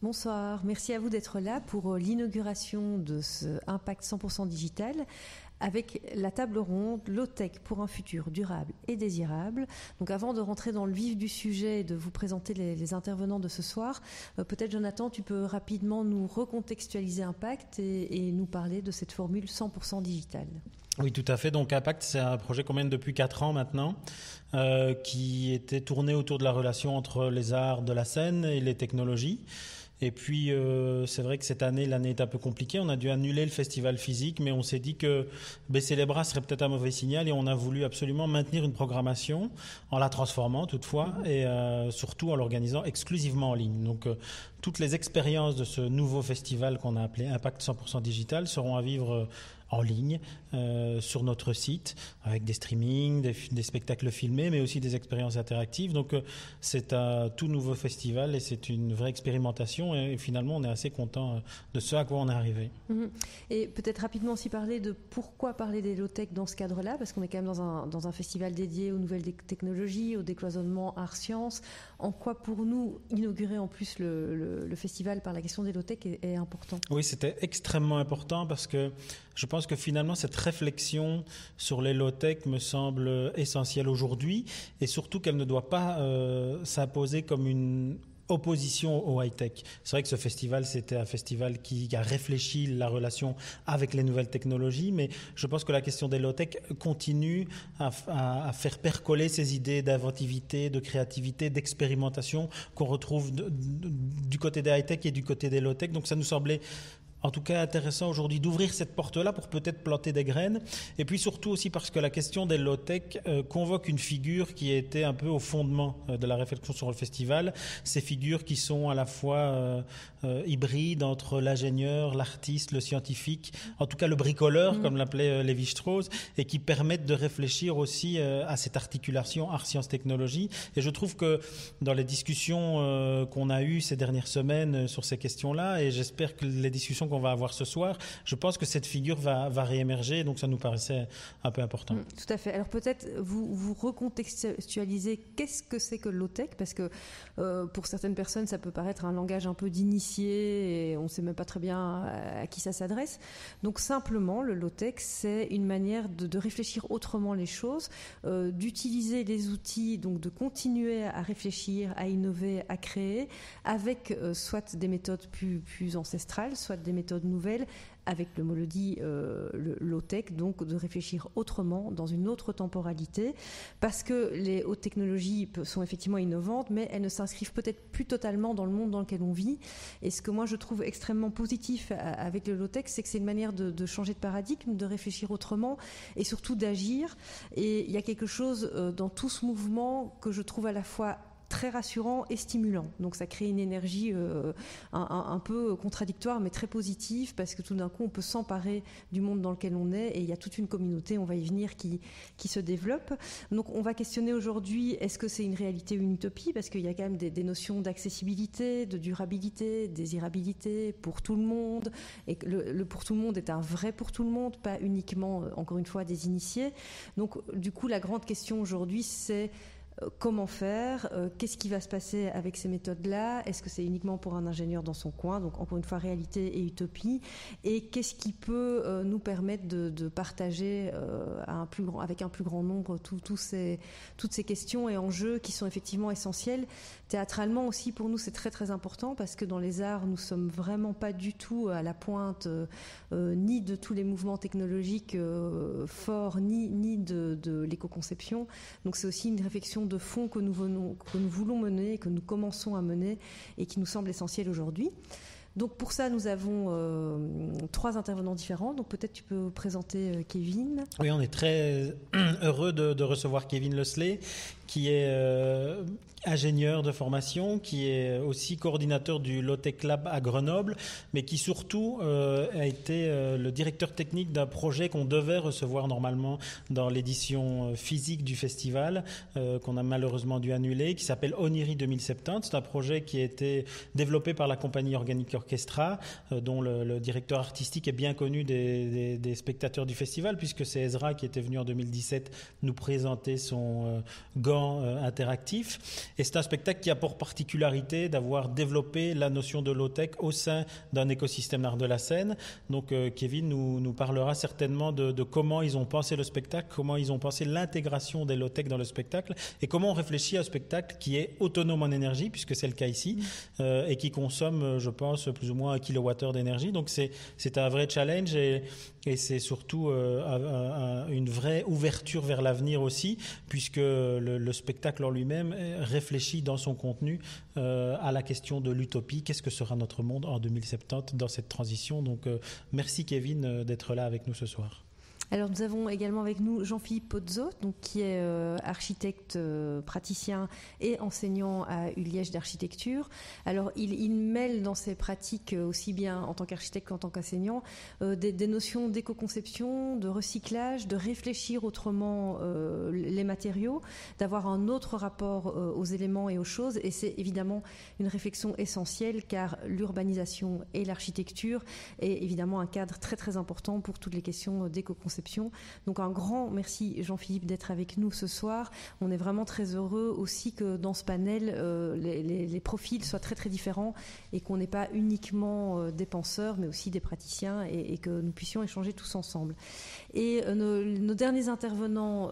Bonsoir, merci à vous d'être là pour euh, l'inauguration de ce Impact 100% digital avec la table ronde Low-Tech pour un futur durable et désirable. Donc avant de rentrer dans le vif du sujet et de vous présenter les, intervenants de ce soir, euh, peut-être Jonathan, tu peux rapidement nous recontextualiser Impact et, nous parler de cette formule 100% digitale. Oui, tout à fait. Donc Impact, c'est un projet qu'on mène depuis 4 ans maintenant, euh, qui était tourné autour de la relation entre les arts de la scène et les technologies. Et puis, euh, c'est vrai que cette année, l'année est un peu compliquée. On a dû annuler le festival physique, mais on s'est dit que baisser les bras serait peut-être un mauvais signal et on a voulu absolument maintenir une programmation en la transformant toutefois et euh, surtout en l'organisant exclusivement en ligne. Donc, euh, toutes les expériences de ce nouveau festival qu'on a appelé Impact 100% Digital seront à vivre en ligne euh, sur notre site avec des streamings, des, spectacles filmés, mais aussi des expériences interactives. Donc euh, c'est un tout nouveau festival et c'est une vraie expérimentation et, finalement on est assez content euh, de ce à quoi on est arrivé. Mhm. Et peut-être rapidement aussi parler de pourquoi parler des low-tech dans ce cadre-là, parce qu'on est quand même dans un, dans un festival dédié aux nouvelles technologies, au décloisonnement art-sciences. En quoi pour nous inaugurer en plus le, le, festival par la question des low-tech est, est important? Oui, c'était extrêmement important parce que je pense que finalement, cette réflexion sur les low-tech me semble essentielle aujourd'hui et surtout qu'elle ne doit pas euh, s'imposer comme une opposition au high-tech. C'est vrai que ce festival, c'était un festival qui a réfléchi la relation avec les nouvelles technologies, mais je pense que la question des low-tech continue à, à, faire percoler ces idées d'inventivité, de créativité, d'expérimentation qu'on retrouve du côté des high-tech et du côté des low-tech. Donc ça nous semblait en tout cas intéressant aujourd'hui d'ouvrir cette porte-là pour peut-être planter des graines. Et puis surtout aussi parce que la question des low-tech euh, convoque une figure qui était un peu au fondement euh, de la réflexion sur le festival. Ces figures qui sont à la fois euh, hybrides entre l'ingénieur, l'artiste, le scientifique, en tout cas le bricoleur, mm. comme l'appelait Lévi-Strauss, et qui permettent de réfléchir aussi à cette articulation art-science-technologie. Et je trouve que dans les discussions qu'on a eues ces dernières semaines sur ces questions-là, et j'espère que les discussions qu'on va avoir ce soir, je pense que cette figure va, va réémerger, donc ça nous paraissait un peu important. Mm, tout à fait. Alors peut-être vous, vous recontextualisez qu'est-ce que c'est que low-tech, parce que euh, pour certaines personnes, ça peut paraître un langage un peu d'initié et on ne sait même pas très bien à, qui ça s'adresse. Donc simplement, le low-tech, c'est une manière de, réfléchir autrement les choses, euh, d'utiliser les outils, donc de continuer à réfléchir, à innover, à créer, avec euh, soit des méthodes plus ancestrales, soit des méthodes nouvelles avec le mot euh, le low-tech, donc de réfléchir autrement, dans une autre temporalité, parce que les hautes technologies sont effectivement innovantes, mais elles ne s'inscrivent peut-être plus totalement dans le monde dans lequel on vit. Et ce que moi je trouve extrêmement positif avec le low-tech, c'est que c'est une manière de, de, changer de paradigme, de réfléchir autrement et surtout d'agir. Et il y a quelque chose euh, dans tout ce mouvement que je trouve à la fois très rassurant et stimulant. Donc ça crée une énergie euh, un, peu contradictoire mais très positive parce que tout d'un coup on peut s'emparer du monde dans lequel on est et il y a toute une communauté, on va y venir, qui, qui se développe. Donc on va questionner aujourd'hui est-ce que c'est une réalité ou une utopie? Parce qu'il y a quand même des, notions d'accessibilité, de durabilité, désirabilité pour tout le monde et que le, pour tout le monde est un vrai pour tout le monde, pas uniquement euh, encore une fois des initiés. Donc du coup la grande question aujourd'hui c'est comment faire, euh, qu'est-ce qui va se passer avec ces méthodes-là, est-ce que c'est uniquement pour un ingénieur dans son coin, donc encore une fois réalité et utopie, et qu'est-ce qui peut euh, nous permettre de, partager avec un plus grand nombre toutes ces questions et enjeux qui sont effectivement essentiels. Théâtralement aussi, pour nous, c'est très très important parce que dans les arts, nous sommes vraiment pas du tout à la pointe ni de tous les mouvements technologiques forts, ni, ni de, de l'éco-conception. Donc c'est aussi une réflexion de fond que nous, voulons mener, que nous commençons à mener et qui nous semble essentiel aujourd'hui. Donc pour ça, nous avons euh, trois intervenants différents. Donc peut-être tu peux présenter euh, Kevin. Oui, on est très heureux de, de recevoir Kevin Lesley, qui est euh, ingénieur de formation, qui est aussi coordinateur du Lotec Lab à Grenoble, mais qui surtout euh, a été euh, le directeur technique d'un projet qu'on devait recevoir normalement dans l'édition physique du festival, qu'on a malheureusement dû annuler, qui s'appelle Oniri 2070. C'est un projet qui a été développé par la compagnie Organic Orchestra, dont le, directeur artistique est bien connu des, spectateurs du festival, puisque c'est Ezra qui était venu en 2017 nous présenter son gant interactif. Et c'est un spectacle qui a pour particularité d'avoir développé la notion de low-tech au sein d'un écosystème d'art de la scène. Donc Kevin nous, nous parlera certainement de, de, comment ils ont pensé le spectacle, comment ils ont pensé l'intégration des low-tech dans le spectacle et comment on réfléchit à un spectacle qui est autonome en énergie, puisque c'est le cas ici, mm. euh, et qui consomme, euh, je pense, plus ou moins un kilowattheure d'énergie. Donc c'est un vrai challenge et, et c'est surtout euh, une vraie ouverture vers l'avenir aussi, puisque le, le spectacle en lui-même réfléchit dans son contenu à la question de l'utopie. Qu'est-ce que sera notre monde en 2070 dans cette transition? Donc merci Kevin d'être là avec nous ce soir. Alors nous avons également avec nous Jean-Philippe Pozzo, donc qui est euh, architecte euh, praticien et enseignant à Uliège d'architecture. Alors il, mêle dans ses pratiques euh, aussi bien en tant qu'architecte qu'en tant qu'enseignant des, notions d'éco-conception, de recyclage, de réfléchir autrement les matériaux, d'avoir un autre rapport aux éléments et aux choses. Et c'est évidemment une réflexion essentielle car l'urbanisation et l'architecture est évidemment un cadre très très important pour toutes les questions d'éco-conception donc un grand merci Jean-Philippe d'être avec nous ce soir. On est vraiment très heureux aussi que dans ce panel, euh, les, profils soient très très différents et qu'on n'ait pas uniquement euh, des penseurs, mais aussi des praticiens et, que nous puissions échanger tous ensemble. Et euh, nos, derniers intervenants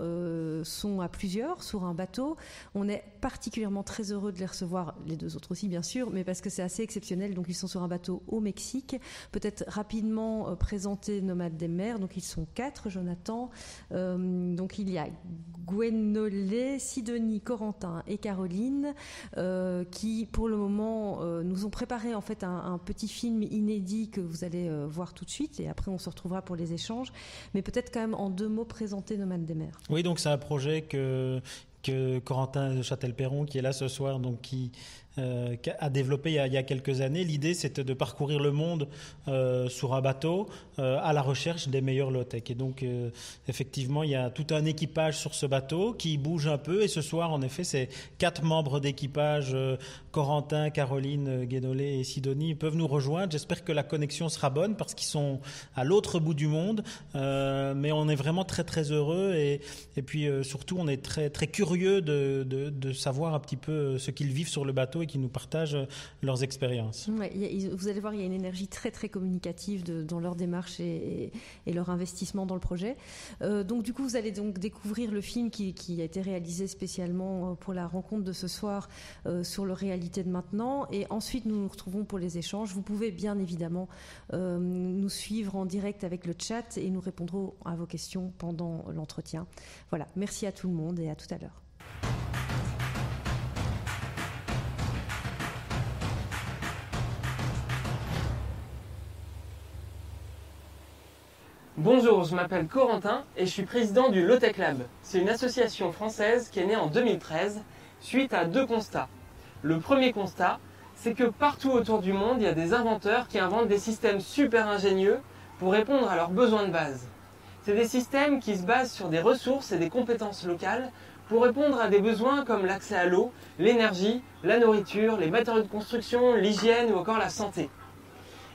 sont à plusieurs sur un bateau. On est particulièrement très heureux de les recevoir, les deux autres aussi bien sûr, mais parce que c'est assez exceptionnel. Donc ils sont sur un bateau au Mexique. Peut-être rapidement présenter Nomades des mers. Donc ils sont quatre. Jonathan. Euh, donc il y a Gwenolé, Sidonie, Corentin et Caroline euh, qui, pour le moment, euh, nous ont préparé en fait un, petit film inédit que vous allez voir tout de suite et après on se retrouvera pour les échanges. Mais peut-être quand même en deux mots présenter Nomade des mers. Oui, donc c'est un projet que que Corentin de Châtel-Perron, qui est là ce soir, donc qui euh, a développé il y a, quelques années. L'idée, c'était de parcourir le monde euh, sur un bateau euh, à la recherche des meilleurs low-tech. Et donc, effectivement, il y a tout un équipage sur ce bateau qui bouge un peu. Et ce soir, en effet, c'est quatre membres d'équipage, Corentin, Caroline, Guénolé et Sidonie, peuvent nous rejoindre. J'espère que la connexion sera bonne parce qu'ils sont à l'autre bout du monde. mais on est vraiment très, très heureux. Et, et puis, surtout, on est très, très curieux de, de savoir un petit peu ce qu'ils vivent sur le bateau qui nous partagent euh, leurs expériences. vous allez voir, il y a une énergie très très communicative dans leur démarche et, leur investissement dans le projet. Euh, donc du coup, vous allez donc découvrir le film qui, a été réalisé spécialement euh, pour la rencontre de ce soir sur le réalité de maintenant. Et ensuite, nous nous retrouvons pour les échanges. Vous pouvez bien évidemment nous suivre en direct avec le chat et nous répondrons à vos questions pendant l'entretien. Voilà, merci à tout le monde et à tout à l'heure. Bonjour, je m'appelle Corentin et je suis président du Lotech Lab. C'est une association française qui est née en 2013 suite à deux constats. Le premier constat, c'est que partout autour du monde, il y a des inventeurs qui inventent des systèmes super ingénieux pour répondre à leurs besoins de base. C'est des systèmes qui se basent sur des ressources et des compétences locales pour répondre à des besoins comme l'accès à l'eau, l'énergie, la nourriture, les matériaux de construction, l'hygiène ou encore la santé.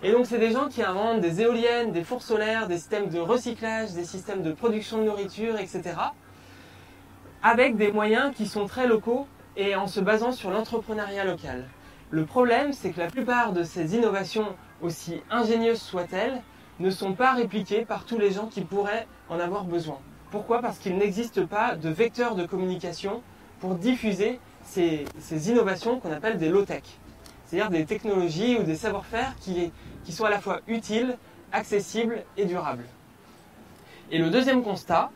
Et donc c'est des gens qui inventent des éoliennes, des fours solaires, des systèmes de recyclage, des systèmes de production de nourriture, etc. Avec des moyens qui sont très locaux et en se basant sur l'entrepreneuriat local. Le problème, c'est que la plupart de ces innovations, aussi ingénieuses soient-elles, ne sont pas répliquées par tous les gens qui pourraient en avoir besoin. Pourquoi? Parce qu'il n'existe pas de vecteur de communication pour diffuser ces, ces innovations qu'on appelle des low-tech. C'est-à-dire des technologies ou des savoir-faire qui, qui sont à la fois utiles, accessibles et durables. Et le deuxième constat,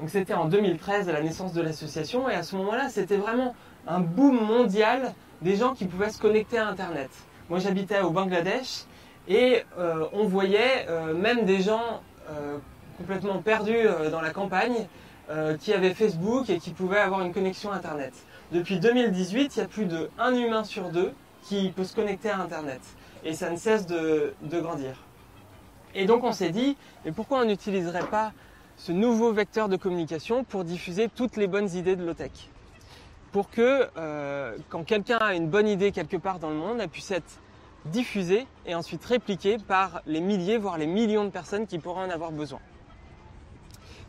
donc c'était en 2013 à la naissance de l'association, et à ce moment-là, c'était vraiment un boom mondial des gens qui pouvaient se connecter à Internet. Moi, j'habitais au Bangladesh, et euh, on voyait euh, même des gens euh, complètement perdus dans la campagne qui avaient Facebook et qui pouvaient avoir une connexion Internet. Depuis 2018, il y a plus de 1 humain sur deux qui peut se connecter à Internet et ça ne cesse de, grandir. Et donc on s'est dit, mais pourquoi on n'utiliserait pas ce nouveau vecteur de communication pour diffuser toutes les bonnes idées de l'OTEC Pour que euh, quand quelqu'un a une bonne idée quelque part dans le monde, elle puisse être diffusée et ensuite répliquée par les milliers, voire les millions de personnes qui pourraient en avoir besoin.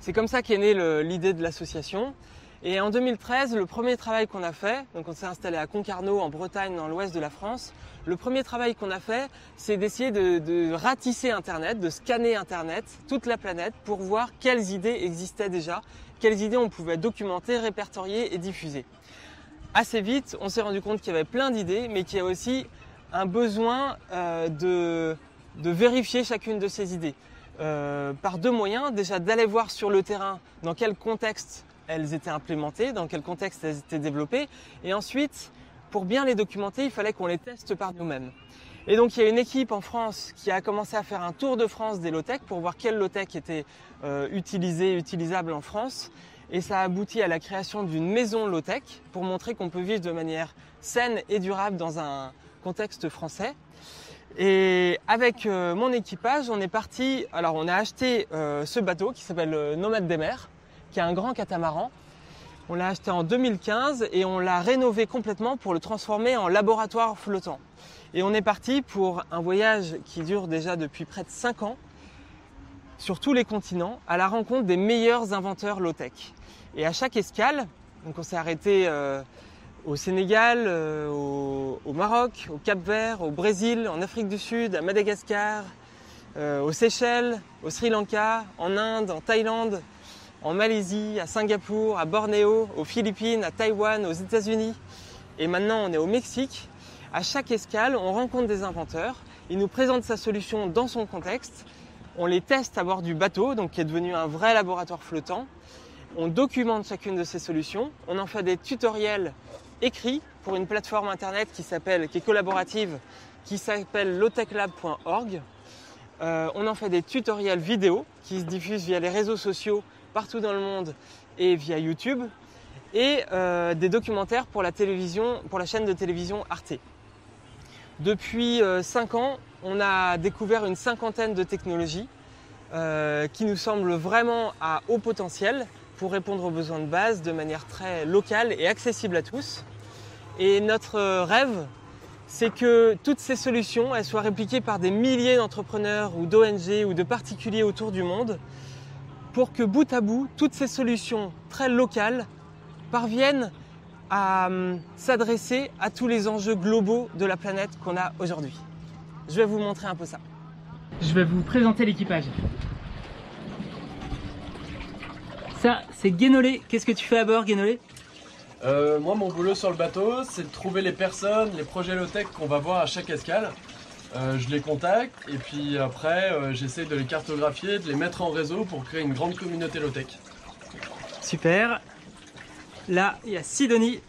C'est comme ça qu'est née l'idée de l'association. Et en 2013, le premier travail qu'on a fait, donc on s'est installé à Concarneau en Bretagne, dans l'ouest de la France, le premier travail qu'on a fait, c'est d'essayer de, ratisser Internet, de scanner Internet, toute la planète, pour voir quelles idées existaient déjà, quelles idées on pouvait documenter, répertorier et diffuser. Assez vite, on s'est rendu compte qu'il y avait plein d'idées, mais qu'il y a aussi un besoin euh, de, de, vérifier chacune de ces idées. Euh, par deux moyens, déjà d'aller voir sur le terrain dans quel contexte elles étaient implémentées, dans quel contexte elles étaient développées, et ensuite, pour bien les documenter, il fallait qu'on les teste par nous-mêmes. Et donc il y a une équipe en France qui a commencé à faire un tour de France des low-tech pour voir quelle low-tech était euh, utilisée, utilisable en France. Et ça a abouti à la création d'une maison low-tech pour montrer qu'on peut vivre de manière saine et durable dans un contexte français. Et avec euh, mon équipage, on est parti. Alors on a acheté euh, ce bateau qui s'appelle euh, Nomade des mers, qui est un grand catamaran. On l'a acheté en 2015 et on l'a rénové complètement pour le transformer en laboratoire flottant. Et on est parti pour un voyage qui dure déjà depuis près de 5 ans sur tous les continents à la rencontre des meilleurs inventeurs low-tech. Et à chaque escale, donc on s'est arrêté euh, au Sénégal, euh, au, Maroc, au Cap Vert, au Brésil, en Afrique du Sud, à Madagascar, euh, aux Seychelles, au Sri Lanka, en Inde, en Thaïlande, en Malaisie, à Singapour, à Bornéo, aux Philippines, à Taïwan, aux États-Unis. Et maintenant on est au Mexique. À chaque escale, on rencontre des inventeurs, ils nous présentent sa solution dans son contexte, on les teste à bord du bateau, donc qui est devenu un vrai laboratoire flottant, on documente chacune de ces solutions, on en fait des tutoriels écrits pour une plateforme internet qui s'appelle, qui est collaborative, qui s'appelle lowtechlab.org. Euh, on en fait des tutoriels vidéo qui se diffusent via les réseaux sociaux partout dans le monde et via YouTube, et euh, des documentaires pour la télévision, pour la chaîne de télévision Arte. Depuis 5 euh, ans, on a découvert une cinquantaine de technologies euh, qui nous semblent vraiment à haut potentiel pour répondre aux besoins de base de manière très locale et accessible à tous. Et notre rêve, c'est que toutes ces solutions elles soient répliquées par des milliers d'entrepreneurs ou d'ONG ou de particuliers autour du monde pour que bout à bout, toutes ces solutions très locales parviennent à hum, s'adresser à tous les enjeux globaux de la planète qu'on a aujourd'hui. Je vais vous montrer un peu ça. Je vais vous présenter l'équipage. Ça, c'est Guénolé. Qu'est-ce que tu fais à bord, Guénolé? Euh, Moi, mon boulot sur le bateau, c'est de trouver les personnes, les projets low-tech qu'on va voir à chaque escale. Euh, je les contacte et puis après, euh, j'essaie de les cartographier, de les mettre en réseau pour créer une grande communauté low-tech. Super. Là, il y a Sidonie.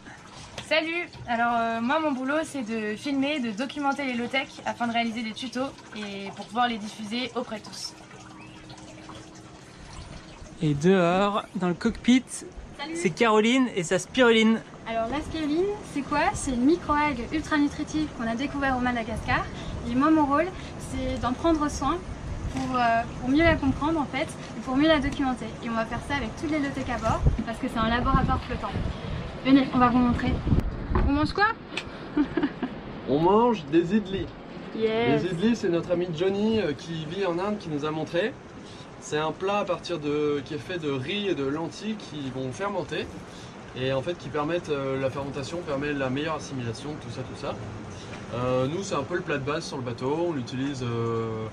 Salut Alors euh, moi mon boulot c'est de filmer, de documenter les low-tech afin de réaliser des tutos et pour pouvoir les diffuser auprès de tous. Et dehors, dans le cockpit, c'est Caroline et sa spiruline. Alors la spiruline, c'est quoi? C'est une microalgue ultra nutritive qu'on a découvert au Madagascar. Et moi mon rôle, c'est d'en prendre soin pour, euh, pour, mieux la comprendre en fait et pour mieux la documenter. Et on va faire ça avec toutes les low-tech à bord parce que c'est un laboratoire flottant. Venez, on va vous montrer. On mange quoi? On mange des idlis. Yes. Les idlis, c'est notre ami Johnny euh, qui vit en Inde qui nous a montré. C'est un plat à partir de qui est fait de riz et de lentilles qui vont fermenter et en fait qui permettent euh, la fermentation permet la meilleure assimilation, tout ça, tout ça. Euh, nous, c'est un peu le plat de base sur le bateau. On l'utilise euh,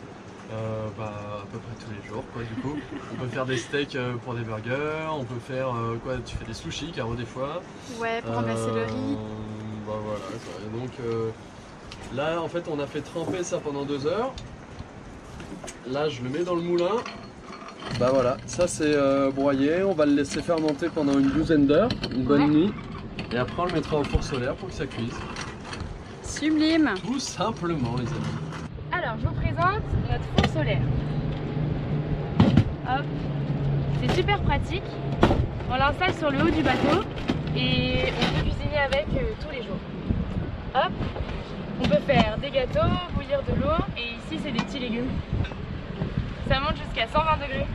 euh, bah, à peu près tous les jours, quoi. Du coup, on peut faire des steaks pour des burgers. On peut faire quoi Tu fais des sushis, carreaux des fois. Ouais, pour remplacer le riz. Bah voilà. Quoi. Et donc là, en fait, on a fait tremper ça pendant deux heures. Là, je le mets dans le moulin. Bah voilà, ça c'est broyé. On va le laisser fermenter pendant une douzaine d'heures, une bonne Ouais. nuit. Et après, on le mettra au four solaire pour que ça cuise. Sublime Tout simplement, les amis. Alors je vous présente notre four solaire. Hop, c'est super pratique. On l'installe sur le haut du bateau et on peut cuisiner avec euh, tous les jours. Hop, on peut faire des gâteaux, bouillir de l'eau et ici c'est des petits légumes. Ça monte jusqu'à 120 degrés.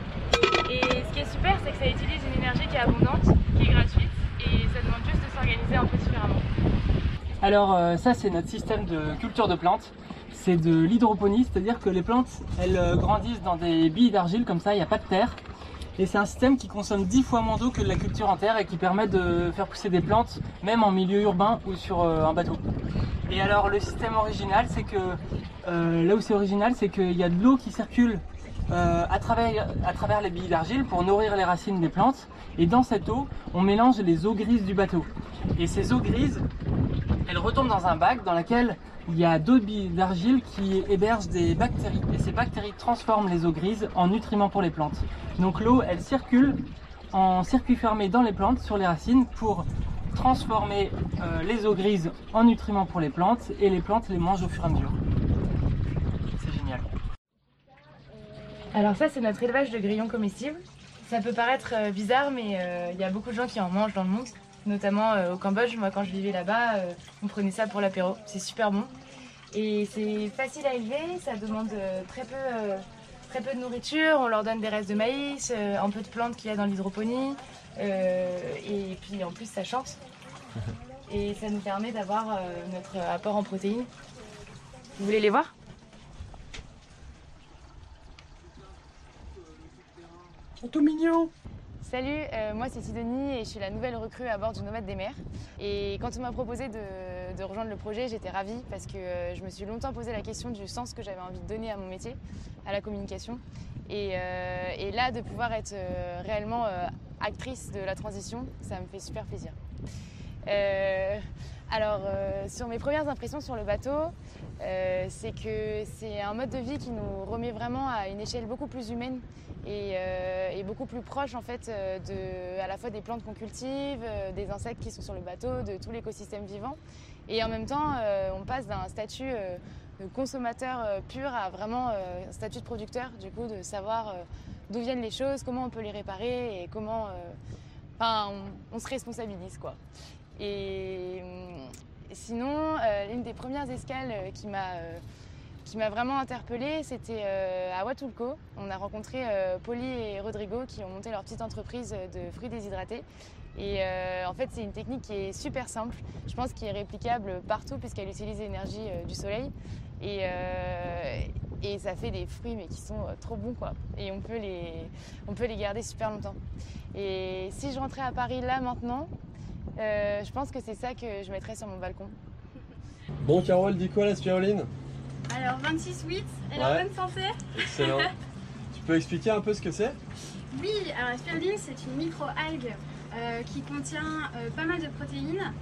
Et ce qui est super, c'est que ça utilise une énergie qui est abondante, qui est gratuite et ça demande juste de s'organiser un peu différemment. Alors euh, ça c'est notre système de culture de plantes. C'est de l'hydroponie, c'est-à-dire que les plantes elles euh, grandissent dans des billes d'argile comme ça, il n'y a pas de terre. Et c'est un système qui consomme 10 fois moins d'eau que la culture en terre et qui permet de faire pousser des plantes même en milieu urbain ou sur euh, un bateau. Et alors le système original c'est que là où c'est original c'est qu'il y a de l'eau qui circule à travers les billes d'argile pour nourrir les racines des plantes. Et dans cette eau, on mélange les eaux grises du bateau. Et ces eaux grises, elles retombent dans un bac dans lequel il y a d'autres billes d'argile qui hébergent des bactéries. Et ces bactéries transforment les eaux grises en nutriments pour les plantes. Donc l'eau, elle circule en circuit fermé dans les plantes, sur les racines, pour transformer euh, les eaux grises en nutriments pour les plantes et les plantes les mangent au fur et à mesure. C'est génial. Alors ça, c'est notre élevage de grillons comestibles. Ça peut paraître euh, bizarre, mais euh, il y a beaucoup de gens qui en mangent dans le monde notamment euh, au Cambodge. Moi, quand je vivais là-bas, euh, on prenait ça pour l'apéro. C'est super bon. Et c'est facile à élever, ça demande euh, très peu, très peu de nourriture. On leur donne des restes de maïs, un peu de plantes qu'il y a dans l'hydroponie. et puis en plus, ça chante. Et ça nous permet d'avoir notre apport en protéines. Vous voulez les voir? Mignons Salut, euh, moi c'est Sidonie et je suis la nouvelle recrue à bord du Nomade des mers. Et quand on m'a proposé de, rejoindre le projet, j'étais ravie parce que euh, je me suis longtemps posé la question du sens que j'avais envie de donner à mon métier, à la communication. Et, euh, là, de pouvoir être réellement actrice de la transition, ça me fait super plaisir. alors, sur mes premières impressions sur le bateau, c'est que c'est un mode de vie qui nous remet vraiment à une échelle beaucoup plus humaine euh, et, beaucoup plus proche en fait euh, de, à la fois des plantes qu'on cultive, euh, des insectes qui sont sur le bateau, de tout l'écosystème vivant. Et en même temps, on passe d'un statut de consommateur pur à vraiment un statut de producteur, du coup, de savoir d'où viennent les choses, comment on peut les réparer et comment. Enfin, on, se responsabilise quoi. Et sinon, l'une des premières escales qui m'a qui m'a vraiment interpellée, c'était euh, à Huatulco. On a rencontré euh, Polly et Rodrigo qui ont monté leur petite entreprise de fruits déshydratés. Et euh, en fait, c'est une technique qui est super simple. Je pense qu'elle est réplicable partout puisqu'elle utilise l'énergie du soleil. Et, et, ça fait des fruits mais qui sont trop bons quoi. Et on peut, les, on peut les garder super longtemps. Et si je rentrais à Paris là maintenant, je pense que c'est ça que je mettrais sur mon balcon. Bon Carole, dis quoi la spiruline? Alors 26,8, elle est en bonne santé. Excellent. tu peux expliquer un peu ce que c'est? Oui, alors la spiruline c'est une micro-algue euh, qui contient euh, pas mal de protéines.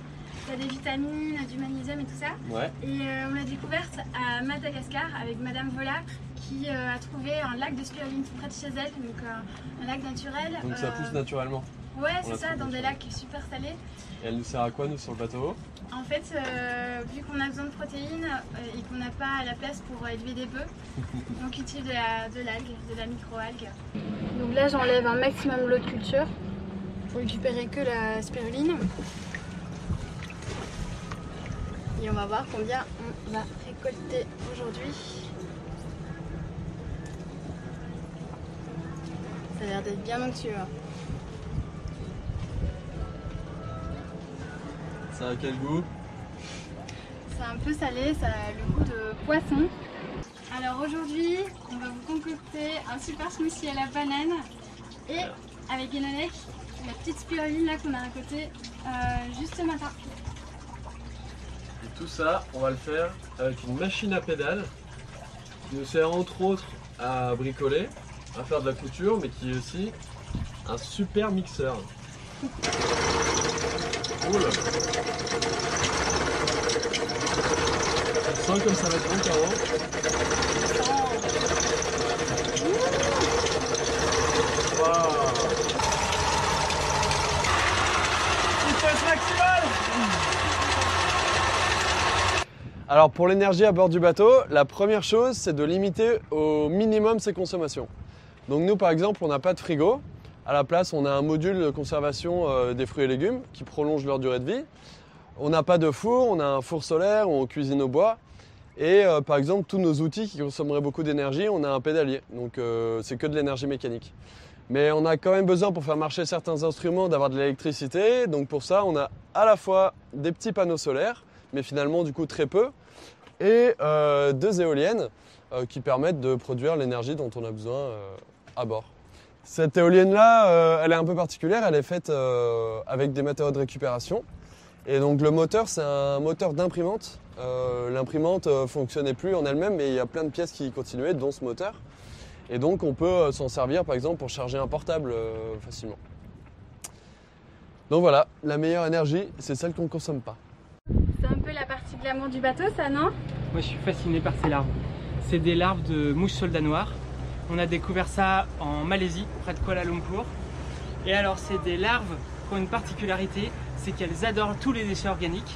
Il y a des vitamines, du magnésium et tout ça. Ouais. Et euh, on l'a découverte à Madagascar avec Madame Vola qui a trouvé un lac de spiruline tout près de chez elle, donc un lac naturel. Donc ça pousse naturellement Ouais, c'est ça, dans des lacs super salés. Et elle nous sert à quoi, nous, sur le bateau En fait, euh, vu qu'on a besoin de protéines euh, et qu'on n'a pas la place pour élever des bœufs, on cultive de l'algue, de, de la micro-algue. Donc là, j'enlève un maximum l'eau de culture pour récupérer que la spiruline. Et on va voir combien on va récolter aujourd'hui. Ça a l'air d'être bien onctueux. Hein. Ça a quel goût? C'est un peu salé, ça a le goût de poisson. Alors aujourd'hui, on va vous concocter un super smoothie à la banane et avec Enonek, la petite spiruline là qu'on a à côté euh, juste ce matin. Et tout ça, on va le faire avec une machine à pédales qui nous sert entre autres à bricoler, à faire de la couture, mais qui est aussi un super mixeur. Sens comme ça va être bon, Caro. Waouh maximale. Alors pour l'énergie à bord du bateau, la première chose c'est de limiter au minimum ses consommations. Donc nous par exemple on n'a pas de frigo, à la place, on a un module de conservation euh, des fruits et légumes qui prolonge leur durée de vie. On n'a pas de four, on a un four solaire, on cuisine au bois. Et euh, par exemple, tous nos outils qui consommeraient beaucoup d'énergie, on a un pédalier. Donc euh, c'est que de l'énergie mécanique. Mais on a quand même besoin pour faire marcher certains instruments d'avoir de l'électricité. Donc pour ça, on a à la fois des petits panneaux solaires mais finalement du coup très peu, et deux éoliennes qui permettent de produire l'énergie dont on a besoin à bord. Cette éolienne-là, euh, elle est un peu particulière, elle est faite euh, avec des matériaux de récupération. Et donc le moteur, c'est un moteur d'imprimante. Euh, L'imprimante euh, fonctionnait plus en elle-même, mais il y a plein de pièces qui continuaient, dont ce moteur. Et donc on peut euh, s'en servir par exemple pour charger un portable euh, facilement. Donc voilà, la meilleure énergie, c'est celle qu'on ne consomme pas. C'est un peu la partie glamour du bateau, ça, non? Moi, je suis fasciné par ces larves. C'est des larves de mouches soldats noirs. On a découvert ça en Malaisie, près de Kuala Lumpur. Et alors, c'est des larves qui ont une particularité, c'est qu'elles adorent tous les déchets organiques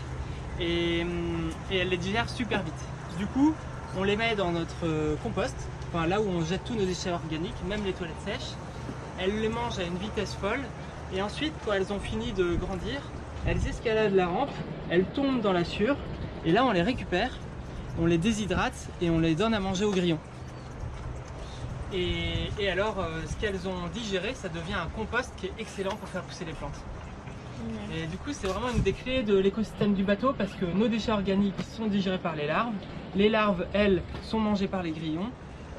et, hum, elles les digèrent super vite. Du coup, on les met dans notre euh, compost, enfin là où on jette tous nos déchets organiques, même les toilettes sèches. Elles les mangent à une vitesse folle et ensuite, quand elles ont fini de grandir, elles escaladent la rampe, elles tombent dans la sûre et là, on les récupère on les déshydrate et on les donne à manger aux grillons. Et, et alors, euh, ce qu'elles ont digéré, ça devient un compost qui est excellent pour faire pousser les plantes. Et du coup, c'est vraiment une des clés de l'écosystème du bateau parce que nos déchets organiques sont digérés par les larves. Les larves, elles, sont mangées par les grillons.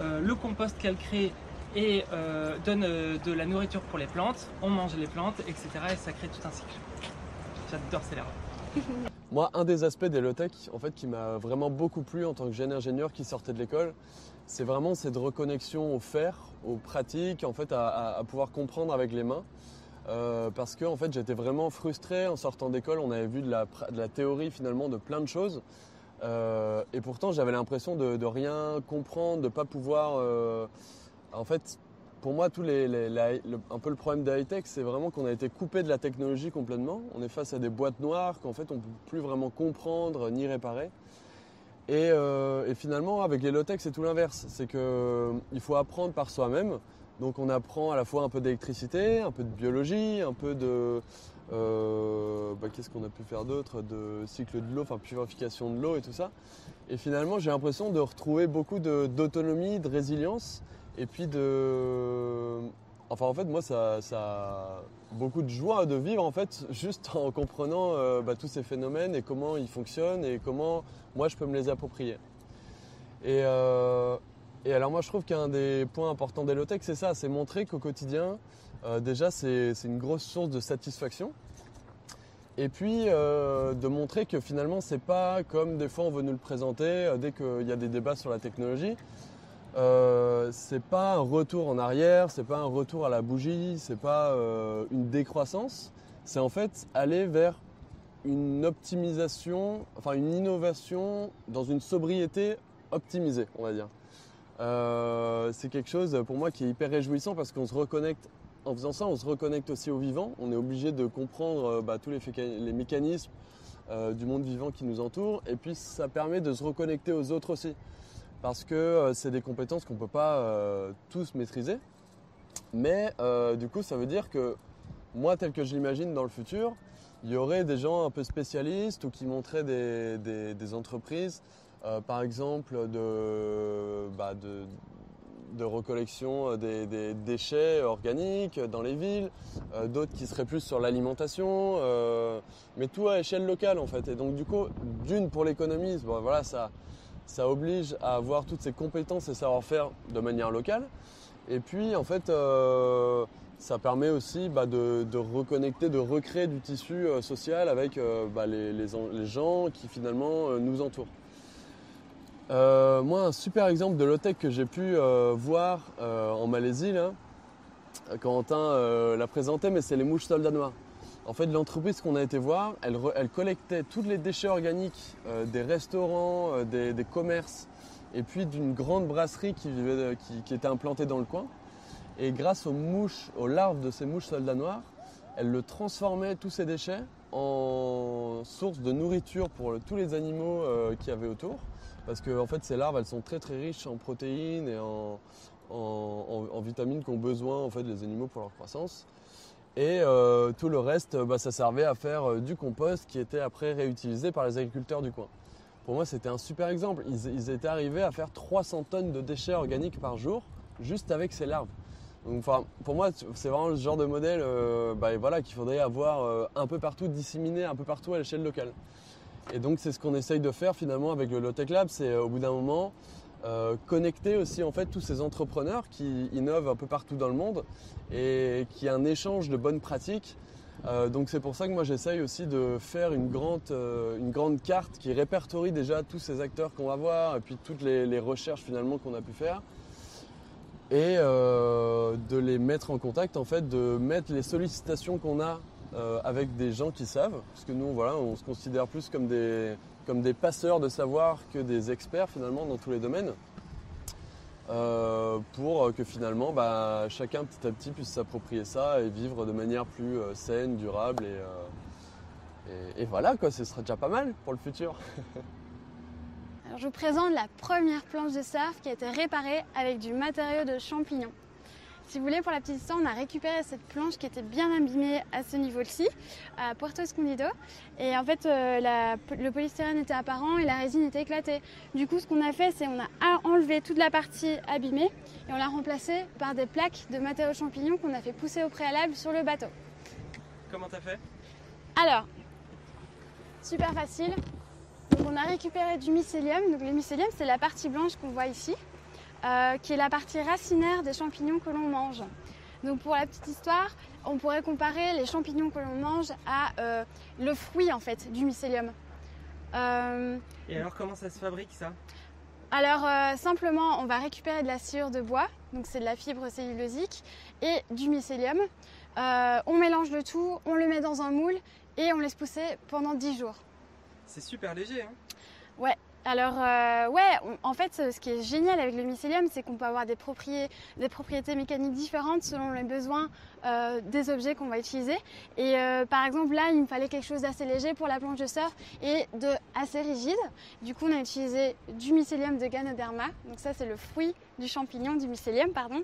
Euh, le compost qu'elles créent et euh, donne euh, de la nourriture pour les plantes. On mange les plantes, etc. Et ça crée tout un cycle. J'adore ces larves. Moi, un des aspects des low-tech en fait, qui m'a vraiment beaucoup plu en tant que jeune ingénieur qui sortait de l'école, c'est vraiment cette reconnexion au faire, aux pratiques, en fait, à, pouvoir comprendre avec les mains. Euh, parce que en fait, j'étais vraiment frustré en sortant d'école. On avait vu de la, théorie finalement de plein de choses. Euh, et pourtant, j'avais l'impression de, rien comprendre, de pas pouvoir. euh, En fait, pour moi, le- un peu le problème de high-tech, c'est vraiment qu'on a été coupé de la technologie complètement. On est face à des boîtes noires qu'en fait, on ne peut plus vraiment comprendre ni réparer. Et, euh, et finalement, avec les low-tech, c'est tout l'inverse. C'est qu'il faut apprendre par soi-même. Donc, on apprend à la fois un peu d'électricité, un peu de biologie, un peu de. euh, bah, Qu'est-ce qu'on a pu faire d'autre De cycle de l'eau, enfin purification de l'eau et tout ça. Et finalement, j'ai l'impression de retrouver beaucoup d'autonomie, de, résilience. Et puis de. Enfin, en fait, moi, ça, beaucoup de joie de vivre, en fait, juste en comprenant euh, bah, tous ces phénomènes et comment ils fonctionnent et comment moi, je peux me les approprier. Et, euh, et alors, moi, je trouve qu'un des points importants d'Elotech, c'est ça c'est montrer qu'au quotidien, euh, déjà, c'est une grosse source de satisfaction. Et puis, de montrer que finalement, c'est pas comme des fois on veut nous le présenter dès qu'il y a des débats sur la technologie. Euh, c'est pas un retour en arrière, c'est pas un retour à la bougie, c'est pas euh, une décroissance. C'est en fait aller vers une optimisation, enfin une innovation dans une sobriété optimisée, on va dire. Euh, c'est quelque chose pour moi qui est hyper réjouissant parce qu'on se reconnecte en faisant ça, on se reconnecte aussi au vivant. On est obligé de comprendre bah, tous les, mécanismes du monde vivant qui nous entoure. Et puis ça permet de se reconnecter aux autres aussi. Parce que euh, c'est des compétences qu'on ne peut pas euh, tous maîtriser. Mais euh, du coup, ça veut dire que moi, tel que je l'imagine dans le futur, il y aurait des gens un peu spécialistes ou qui montraient des, entreprises, par exemple, de, bah, recollection des, déchets organiques dans les villes, d'autres qui seraient plus sur l'alimentation, mais tout à échelle locale en fait. Et donc du coup, d'une pour l'économie, bon, voilà, ça, ça oblige à avoir toutes ces compétences et savoir-faire de manière locale. Et puis en fait, euh, ça permet aussi bah, de, reconnecter, de recréer du tissu euh, social avec euh, bah, les, les en- les gens qui finalement nous entourent. Moi, un super exemple de low-tech que j'ai pu voir en Malaisie, là, Quentin l'a présenté, mais c'est les mouches soldats noirs. En fait, l'entreprise qu'on a été voir, elle, collectait tous les déchets organiques euh, des restaurants, euh, des, commerces, et puis d'une grande brasserie qui, était implantée dans le coin. Et grâce aux mouches, aux larves de ces mouches soldats noirs, elle le transformait tous ces déchets en source de nourriture pour tous les animaux euh, qu'il y autour. Parce que fait, ces larves, elles sont très très riches en protéines et en- en vitamines qu'ont besoin en fait les animaux pour leur croissance. Et euh, tout le reste, bah, ça servait à faire euh, du compost qui était après réutilisé par les agriculteurs du coin. Pour moi, c'était un super exemple. Ils, étaient arrivés à faire 300 tonnes de déchets organiques par jour juste avec ces larves. Donc, pour moi, c'est vraiment le genre de modèle euh, bah, voilà, qu'il faudrait avoir euh, un peu partout, disséminé un peu partout à l'échelle locale. Et donc c'est ce qu'on essaye de faire finalement avec le Lotech Lab, c'est au bout d'un moment connecter aussi en fait tous ces entrepreneurs qui innovent un peu partout dans le monde et qui a un échange de bonnes pratiques. Euh, donc c'est pour ça que moi j'essaye aussi de faire une grande, euh, une grande carte qui répertorie déjà tous ces acteurs qu'on va voir et puis toutes les, recherches finalement qu'on a pu faire. Et euh, de les mettre en contact en fait, de mettre les sollicitations qu'on a avec des gens qui savent, parce que nous voilà, on se considère plus comme des, comme des passeurs de savoir que des experts finalement dans tous les domaines. Euh, pour que finalement bah, chacun petit à petit puisse s'approprier ça et vivre de manière plus euh, saine, durable euh, et, et, voilà quoi, ce sera déjà pas mal pour le futur. Alors je vous présente la première planche de surf qui a été réparée avec du matériau de champignons. Si vous voulez, pour la petite histoire, on a récupéré cette planche qui était bien abîmée à ce niveau-ci, à Puerto Escondido. Et en fait, euh, le polystyrène était apparent et la résine était éclatée. Du coup, ce qu'on a fait, c'est on a enlevé toute la partie abîmée et on l'a remplacée par des plaques de matériaux champignons qu'on a fait pousser au préalable sur le bateau. Comment t'as fait? Alors, super facile. on a récupéré du mycélium. Donc le mycélium, c'est la partie blanche qu'on voit ici. Euh, qui est la partie racinaire des champignons que l'on mange. Donc pour la petite histoire, on pourrait comparer les champignons que l'on mange à euh, le fruit en fait du mycélium. Euh, Et alors comment ça se fabrique ça? Alors simplement, on va récupérer de la sciure de bois, donc c'est de la fibre cellulosique, et du mycélium. on mélange le tout, on le met dans un moule et on laisse pousser pendant 10 jours. C'est super léger. Hein? Ouais, alors euh, ouais, en fait, ce qui est génial avec le mycélium, c'est qu'on peut avoir des, propriétés mécaniques différentes selon les besoins euh, des objets qu'on va utiliser. Et euh, par exemple, là, il me fallait quelque chose d'assez léger pour la planche de surf et de assez rigide. Du coup, on a utilisé du mycélium de Ganoderma. Donc ça, c'est le fruit du champignon, du mycélium, pardon,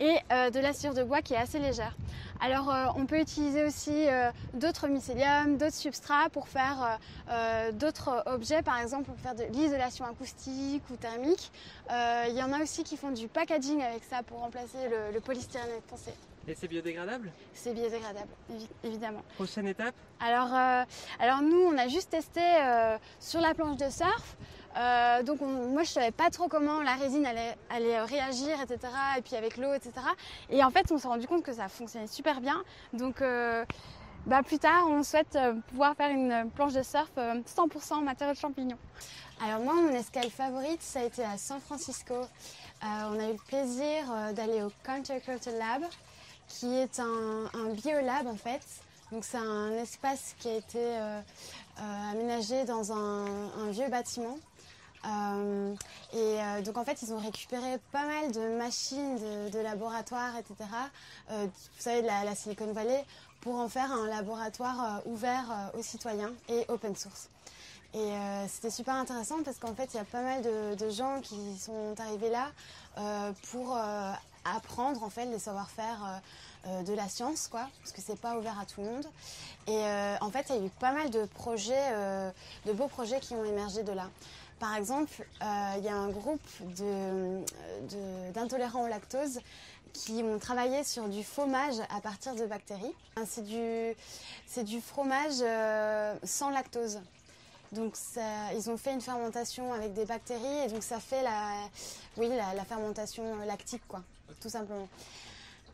et de la cire de bois qui est assez légère. Alors, on peut utiliser aussi d'autres mycéliums, d'autres substrats pour faire d'autres objets. Par exemple, pour faire de l'isolation acoustique ou thermique. Euh, il y en a aussi qui font du packaging avec ça pour remplacer le, polystyrène pensé. Et c'est biodégradable? C'est biodégradable, évidemment. Prochaine étape? Alors, euh, alors nous, on a juste testé euh, sur la planche de surf. Donc moi je savais pas trop comment la résine allait, allait, réagir, etc. Et puis avec l'eau, etc. Et en fait on s'est rendu compte que ça fonctionnait super bien. Donc bah, plus tard on souhaite pouvoir faire une planche de surf 100% matériaux de champignons. Alors moi, mon escale favorite, ça a été à San Francisco. Euh, on a eu le plaisir euh, d'aller au Counterculture Lab, qui est un, biolab en fait. Donc c'est un espace qui a été euh, aménagé dans un, vieux bâtiment. Et donc en fait, ils ont récupéré pas mal de machines de, laboratoire, etc. vous savez, de la, Silicon Valley, pour en faire un laboratoire ouvert aux citoyens et open source. Et euh, c'était super intéressant parce qu'en fait, il y a pas mal de, gens qui sont arrivés là euh, pour euh, apprendre en fait les savoir-faire de la science, quoi, parce que c'est pas ouvert à tout le monde. Et en fait, il y a eu pas mal de projets, de beaux projets qui ont émergé de là. Par exemple, il y a un groupe d'intolérants au lactose qui ont travaillé sur du fromage à partir de bactéries. C'est du, fromage sans lactose. Donc ils ont fait une fermentation avec des bactéries et donc ça fait la, oui, la, fermentation lactique, quoi, tout simplement.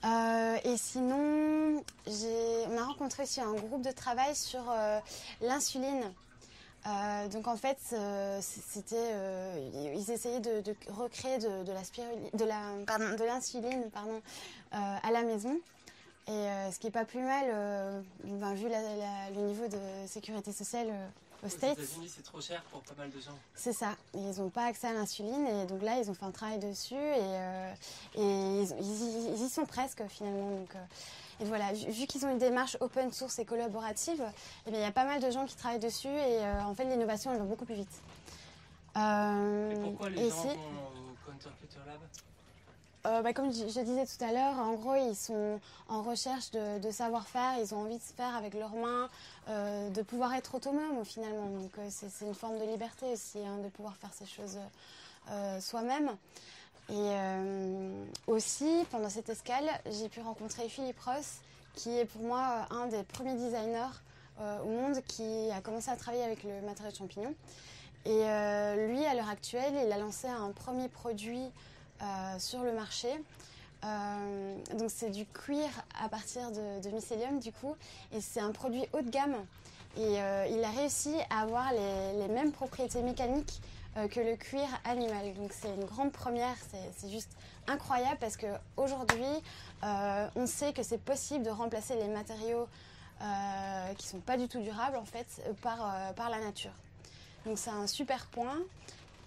Euh, et sinon, on a rencontré aussi un groupe de travail sur euh, l'insuline. Euh, donc en fait, c'était, ils essayaient de, recréer de, de, la de la, de l'insuline, pardon, à la maison. Et ce qui est pas plus mal, ben, vu le niveau de sécurité sociale aux États-Unis, c'est trop cher pour pas mal de gens. C'est ça. Ils n'ont pas accès à l'insuline et donc là, ils ont fait un travail dessus et, euh, ils, y sont presque finalement. Donc, euh, et voilà, vu qu'ils ont une démarche open source et collaborative, eh il y a pas mal de gens qui travaillent dessus et euh, en fait, l'innovation, elle va beaucoup plus vite. et pourquoi les gens vont au Counterculture Lab? Euh, bah, comme je, disais tout à l'heure, en gros, ils sont en recherche de, savoir-faire, ils ont envie de se faire avec leurs mains, euh, de pouvoir être autonomes finalement. Donc euh, c'est une forme de liberté aussi, hein, de pouvoir faire ces choses soi-même. Et aussi, pendant cette escale, j'ai pu rencontrer Philippe Ross, qui est pour moi un des premiers designers au monde qui a commencé à travailler avec le matériau de champignon. Et lui, à l'heure actuelle, il a lancé un premier produit sur le marché euh, donc c'est du cuir à partir de, mycélium du coup et c'est un produit haut de gamme et euh, il a réussi à avoir les, mêmes propriétés mécaniques euh, que le cuir animal. Donc c'est une grande première, c'est juste incroyable parce qu'aujourd'hui on sait que c'est possible de remplacer les matériaux qui sont pas du tout durables en fait par, par la nature. Donc c'est un super point.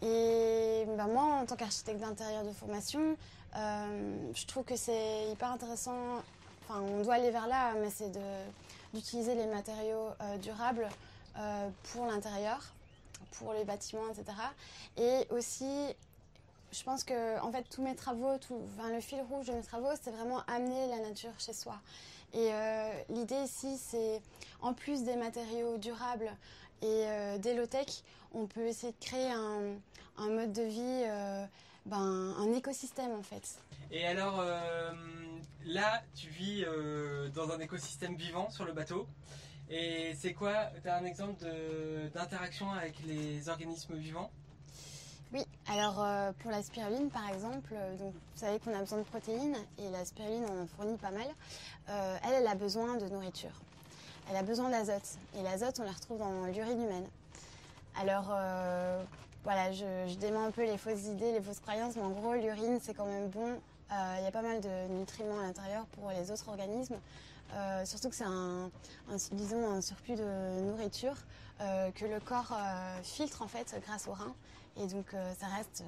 Et ben, moi en tant qu'architecte d'intérieur de formation, euh, je trouve que c'est hyper intéressant. Enfin, on doit aller vers là, mais c'est d'utiliser les matériaux euh, durables euh, pour l'intérieur, pour les bâtiments, etc. Et aussi, je pense que en fait tous mes travaux, tout, le fil rouge de mes travaux, c'est vraiment amener la nature chez soi. Et l'idée ici, c'est en plus des matériaux durables et des low-tech, on peut essayer de créer un, mode de vie ben, un écosystème en fait. Et alors euh, là, tu vis euh, dans un écosystème vivant sur le bateau. Et c'est quoi Tu as un exemple d'interaction avec les organismes vivants? Oui, alors euh, pour la spiruline par exemple, donc, vous savez qu'on a besoin de protéines et la spiruline en fournit pas mal. elle, elle a besoin de nourriture. Elle a besoin d'azote et l'azote on la retrouve dans l'urine humaine. Alors voilà, je, je, dément un peu les fausses idées, les fausses croyances, mais en gros, l'urine, c'est quand même bon. Euh, il y a pas mal de nutriments à l'intérieur pour les autres organismes. Euh, surtout que c'est un, un surplus de nourriture euh, que le corps filtre en fait grâce aux reins. Et donc ça reste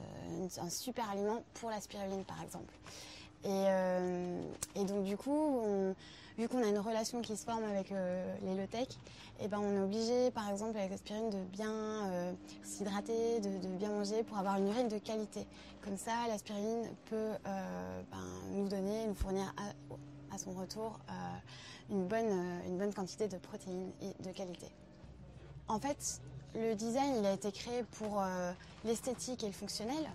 un super aliment pour la spiruline par exemple. Et, donc du coup, vu qu'on a une relation qui se forme avec euh, les low-tech, et eh ben on est obligé, par exemple, avec l'aspirine, de bien euh, s'hydrater, de, bien manger pour avoir une urine de qualité. Comme ça, l'aspirine peut euh, ben, nous donner, nous fournir son retour une, bonne, une bonne quantité de protéines et de qualité. En fait, le design, il a été créé pour l'esthétique et le fonctionnel.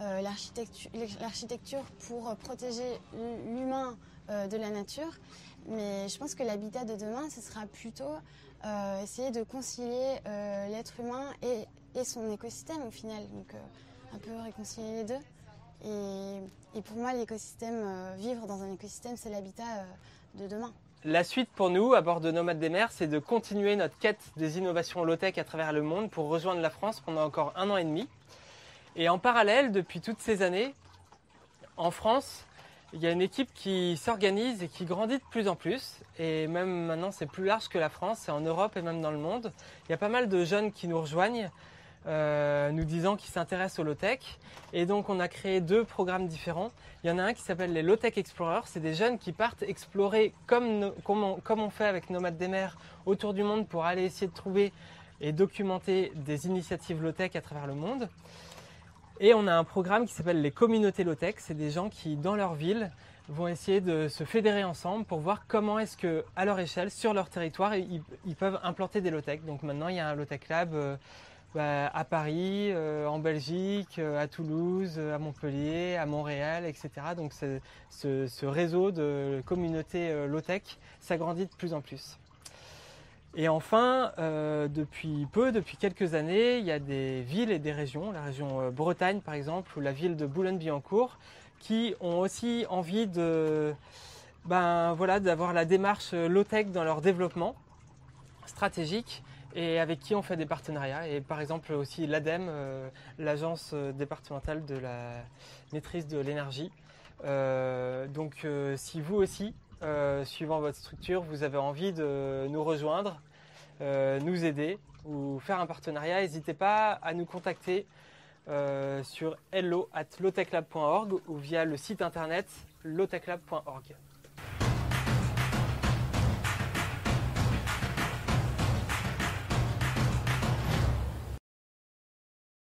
L'architecture pour protéger l'humain de la nature mais je pense que l'habitat de demain, ce sera plutôt euh, essayer de concilier euh, l'être humain et, son écosystème au final. Donc euh, un peu réconcilier les deux. Et, pour moi, l'écosystème, vivre dans un écosystème, c'est l'habitat de demain. La suite pour nous, à bord de Nomades des mers, c'est de continuer notre quête des innovations low-tech à travers le monde pour rejoindre la France pendant encore un an et demi. Et en parallèle, depuis toutes ces années, en France, il y a une équipe qui s'organise et qui grandit de plus en plus. Et même maintenant, c'est plus large que la France, c'est en Europe et même dans le monde. Il y a pas mal de jeunes qui nous rejoignent, euh, nous disant qu'ils s'intéressent au low-tech. Et donc, on a créé deux programmes différents. Il y en a un qui s'appelle les Low-Tech Explorers. C'est des jeunes qui partent explorer, comme, comme, on, comme on fait avec Nomades des mers, autour du monde pour aller essayer de trouver et documenter des initiatives low-tech à travers le monde. Et on a un programme qui s'appelle les communautés low-tech. C'est des gens qui, dans leur ville, vont essayer de se fédérer ensemble pour voir comment est-ce que, à leur échelle, sur leur territoire, ils, peuvent implanter des low-tech. Donc maintenant, il y a un low-tech lab euh, bah, à Paris, euh, en Belgique, euh, à Toulouse, à Montpellier, à Montréal, etc. Donc ce, réseau de communautés low-tech s'agrandit de plus en plus. Et enfin, euh, depuis peu, depuis quelques années, il y a des villes et des régions, la région euh, Bretagne par exemple, ou la ville de Boulogne-Billancourt, qui ont aussi envie de, ben, d'avoir la démarche low-tech dans leur développement stratégique et avec qui on fait des partenariats. Et par exemple aussi l'ADEME, euh, l'agence départementale de la maîtrise de l'énergie. donc si vous aussi, euh, suivant votre structure, vous avez envie de nous rejoindre, euh, nous aider ou faire un partenariat, n'hésitez pas à nous contacter euh, sur hello at ou via le site internet lowtechlab.org.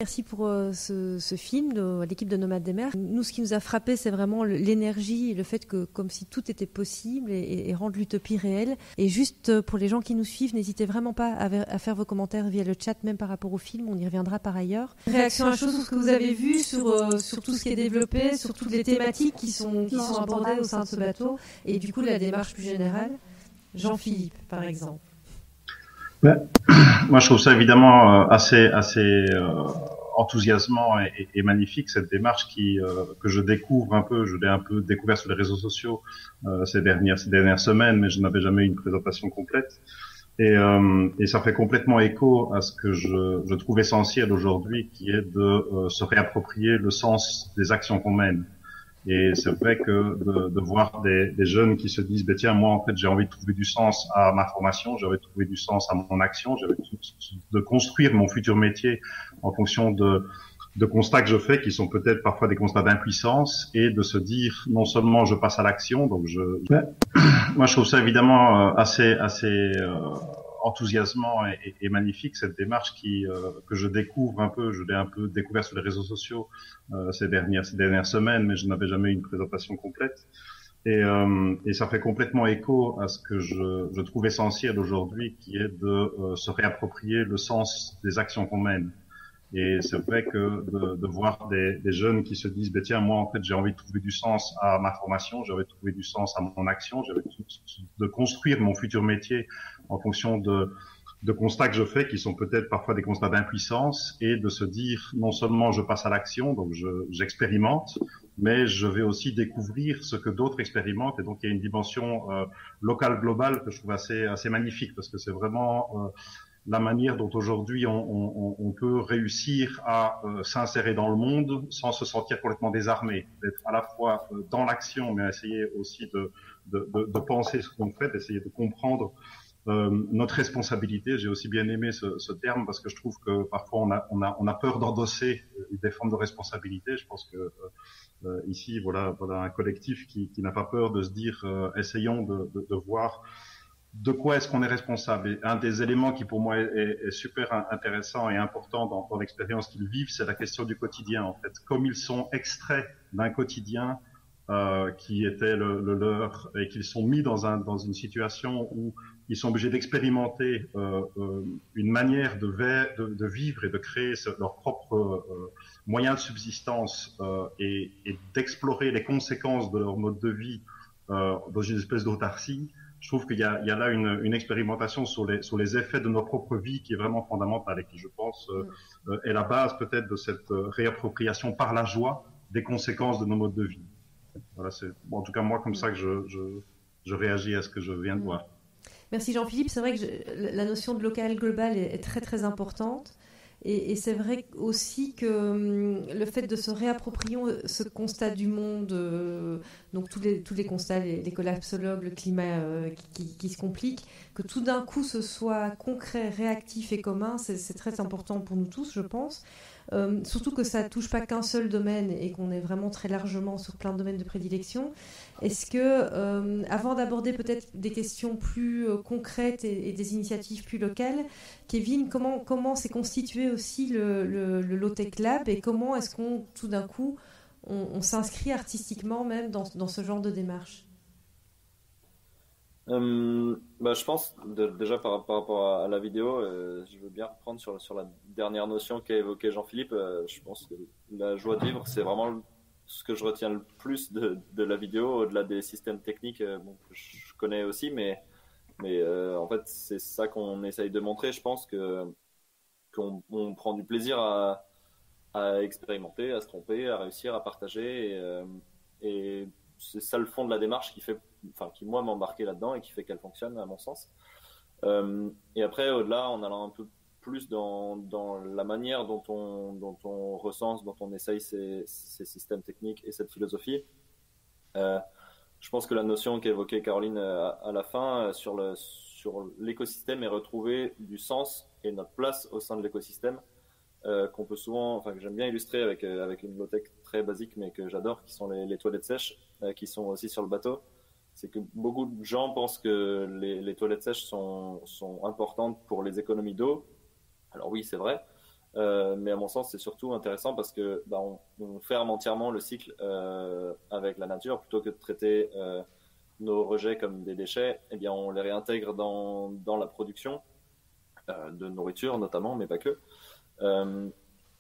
Merci pour euh, ce, film de l'équipe de Nomades des mers. Nous, ce qui nous a frappé, c'est vraiment l'énergie et le fait que, comme si tout était possible et, rendre l'utopie réelle. Et juste euh, pour les gens qui nous suivent, n'hésitez vraiment pas à, faire vos commentaires via le chat, même par rapport au film. On y reviendra par ailleurs. Réaction à chose sur ce que vous avez vu, sur, euh, sur tout ce qui est développé, sur toutes les thématiques qui sont, qui sont abordées au sein de ce bateau. Et du coup, la démarche plus générale. Jean-Philippe, par exemple. Moi, je trouve ça évidemment assez, assez enthousiasmant et, magnifique cette démarche qui que je découvre un peu. Je l'ai un peu découvert sur les réseaux sociaux ces dernières ces dernières semaines, mais je n'avais jamais eu une présentation complète. Et, euh, et, ça fait complètement écho à ce que je, je trouve essentiel aujourd'hui, qui est de euh, se réapproprier le sens des actions qu'on mène. Et c'est vrai que de, de voir des, des, jeunes qui se disent, ben tiens, moi en fait j'ai envie de trouver du sens à ma formation, j'ai envie de trouver du sens à mon action, j'ai envie de, de construire mon futur métier en fonction de, de constats que je fais qui sont peut-être parfois des constats d'impuissance et de se dire non seulement je passe à l'action, donc je, moi je trouve ça évidemment euh, assez assez euh, enthousiasmant et, et, magnifique cette démarche qui euh, que je découvre un peu, je l'ai un peu découvert sur les réseaux sociaux ces dernières ces dernières semaines, mais je n'avais jamais eu une présentation complète. Et, et, ça fait complètement écho à ce que je, je trouve essentiel aujourd'hui, qui est de se réapproprier le sens des actions qu'on mène. Et c'est vrai que de, de voir des, des, jeunes qui se disent, ben tiens, moi en fait j'ai envie de trouver du sens à ma formation, j'ai envie de trouver du sens à mon action, j'ai envie de, construire mon futur métier en fonction de, constats que je fais qui sont peut-être parfois des constats d'impuissance et de se dire non seulement je passe à l'action, donc j'expérimente, mais je vais aussi découvrir ce que d'autres expérimentent. Et donc il y a une dimension euh, locale globale que je trouve assez magnifique parce que c'est vraiment euh, la manière dont aujourd'hui on, peut réussir à euh, s'insérer dans le monde sans se sentir complètement désarmé, d'être à la fois dans l'action, mais essayer aussi de, de penser ce qu'on fait, d'essayer de comprendre euh, notre responsabilité. J'ai aussi bien aimé ce, ce, terme parce que je trouve que parfois on a, on a, on a peur d'endosser des formes de responsabilité. Je pense que ici, voilà, voilà un collectif qui, qui n'a pas peur de se dire, essayons de, de voir de quoi est-ce qu'on est responsable et Un des éléments qui pour moi est, super intéressant et important dans, dans l'expérience qu'ils vivent, c'est la question du quotidien en fait. Comme ils sont extraits d'un quotidien euh, qui était le, le, leur et qu'ils sont mis dans, un, dans une situation où ils sont obligés d'expérimenter euh, euh, une manière de, de, de, vivre et de créer leur propre euh, moyen de subsistance euh, et, et d'explorer les conséquences de leur mode de vie dans une espèce d'autarcie je trouve qu'il y, y a, là une, une, expérimentation sur les, sur les effets de nos propres vies qui est vraiment fondamentale et qui, je pense, est la base peut-être de cette réappropriation par la joie des conséquences de nos modes de vie. Voilà, c'est en tout cas moi comme ça que je, je, je, réagis à ce que je viens de voir. Merci Jean-Philippe. C'est vrai que je, la notion de local global est, est très très importante. Et, et c'est vrai aussi que hum, le fait de se réapproprier ce constat du monde, euh, donc tous les, tous les constats, les, les collapsologues, le climat euh, qui, qui, qui, se complique, que tout d'un coup ce soit concret, réactif et commun, c'est très important pour nous tous, je pense. Euh, surtout que ça touche pas qu'un seul domaine et qu'on est vraiment très largement sur plein de domaines de prédilection. Est-ce que, euh, avant d'aborder peut-être des questions plus euh, concrètes et, et, des initiatives plus locales, Kevin, comment comment s'est constitué aussi le, le, le Low-Tech Lab et comment est-ce qu'on tout d'un coup on, on s'inscrit artistiquement même dans, dans ce genre de démarche? Euh, bah, je pense déjà par, rapport à, la vidéo, euh, je veux bien reprendre sur, la dernière notion qu'a évoqué Jean-Philippe. Euh, je pense que la joie de vivre, c'est vraiment ce que je retiens le plus de, la vidéo, au-delà des systèmes techniques que je connais aussi, mais, en fait, c'est ça qu'on essaye de montrer. Je pense que qu'on on prend du plaisir à, expérimenter, à se tromper, à réussir, à partager. Et c'est ça le fond de la démarche qui fait enfin qui moi m'a embarqué là-dedans et qui fait qu'elle fonctionne à mon sens. Euh, et après au-delà, en allant un peu plus dans, la manière dont on, dont on recense, dont on essaye ces, systèmes techniques et cette philosophie, euh, je pense que la notion qu'évoquait Caroline à, à, la fin euh, sur l'écosystème et retrouver du sens et notre place au sein de l'écosystème euh, qu'on peut souvent, enfin que j'aime bien illustrer avec euh, une bibliothèque très basique mais que j'adore, qui sont les, toilettes sèches, euh, qui sont aussi sur le bateau c'est que beaucoup de gens pensent que les, toilettes sèches sont, sont, importantes pour les économies d'eau. Alors oui, c'est vrai, euh, mais à mon sens, c'est surtout intéressant parce que bah, on, ferme entièrement le cycle euh, avec la nature plutôt que de traiter euh, nos rejets comme des déchets. Eh bien, on les réintègre dans, dans la production de nourriture notamment, mais pas que.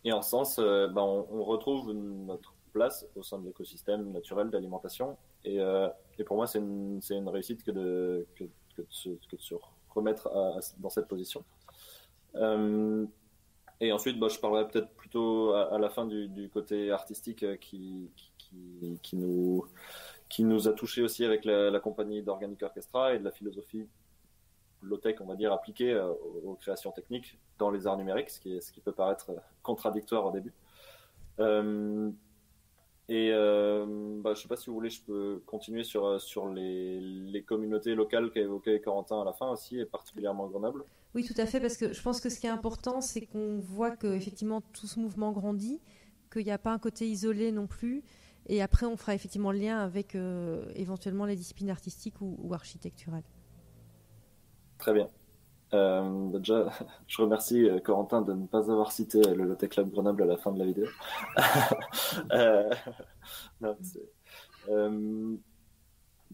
Et en ce sens, bah, on retrouve notre place au sein de l'écosystème naturel d'alimentation. Et, euh, et, pour moi, c'est une, réussite que de, se, remettre dans cette position. et ensuite, bah, je parlerai peut-être plutôt à, la fin du, côté artistique qui, qui, nous, a touché aussi avec la, compagnie d'Organic Orchestra et de la philosophie low-tech, on va dire, appliquée aux, créations techniques dans les arts numériques, ce qui peut paraître contradictoire au début. Et euh, bah, je ne sais pas si vous voulez, je peux continuer sur, euh, sur les, les communautés locales qu'a évoqué Corentin à la fin aussi, et particulièrement Grenoble. Oui, tout à fait, parce que je pense que ce qui est important, c'est qu'on voit que effectivement tout ce mouvement grandit, qu'il n'y a pas un côté isolé non plus. Et après, on fera effectivement le lien avec euh, éventuellement les disciplines artistiques ou, ou architecturales. Très bien. Euh, déjà, je remercie euh, Corentin de ne pas avoir cité le Lotte Club Grenoble à la fin de la vidéo. euh, euh,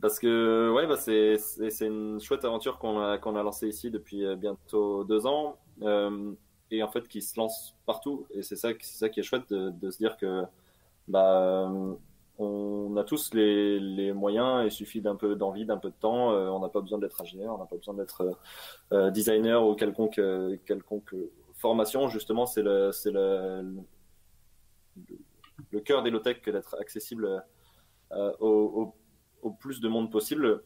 parce que ouais, bah c'est une chouette aventure qu'on a lancée ici depuis euh, bientôt deux ans euh, et en fait qui se lance partout et c'est ça c'est ça qui est chouette de, de se dire que bah on a tous les, moyens, il suffit d'un peu d'envie, d'un peu de temps. Euh, on n'a pas besoin d'être ingénieur, on n'a pas besoin d'être euh, euh, designer ou quelconque, formation. Justement, c'est le, cœur des low-tech que d'être accessible au, plus de monde possible.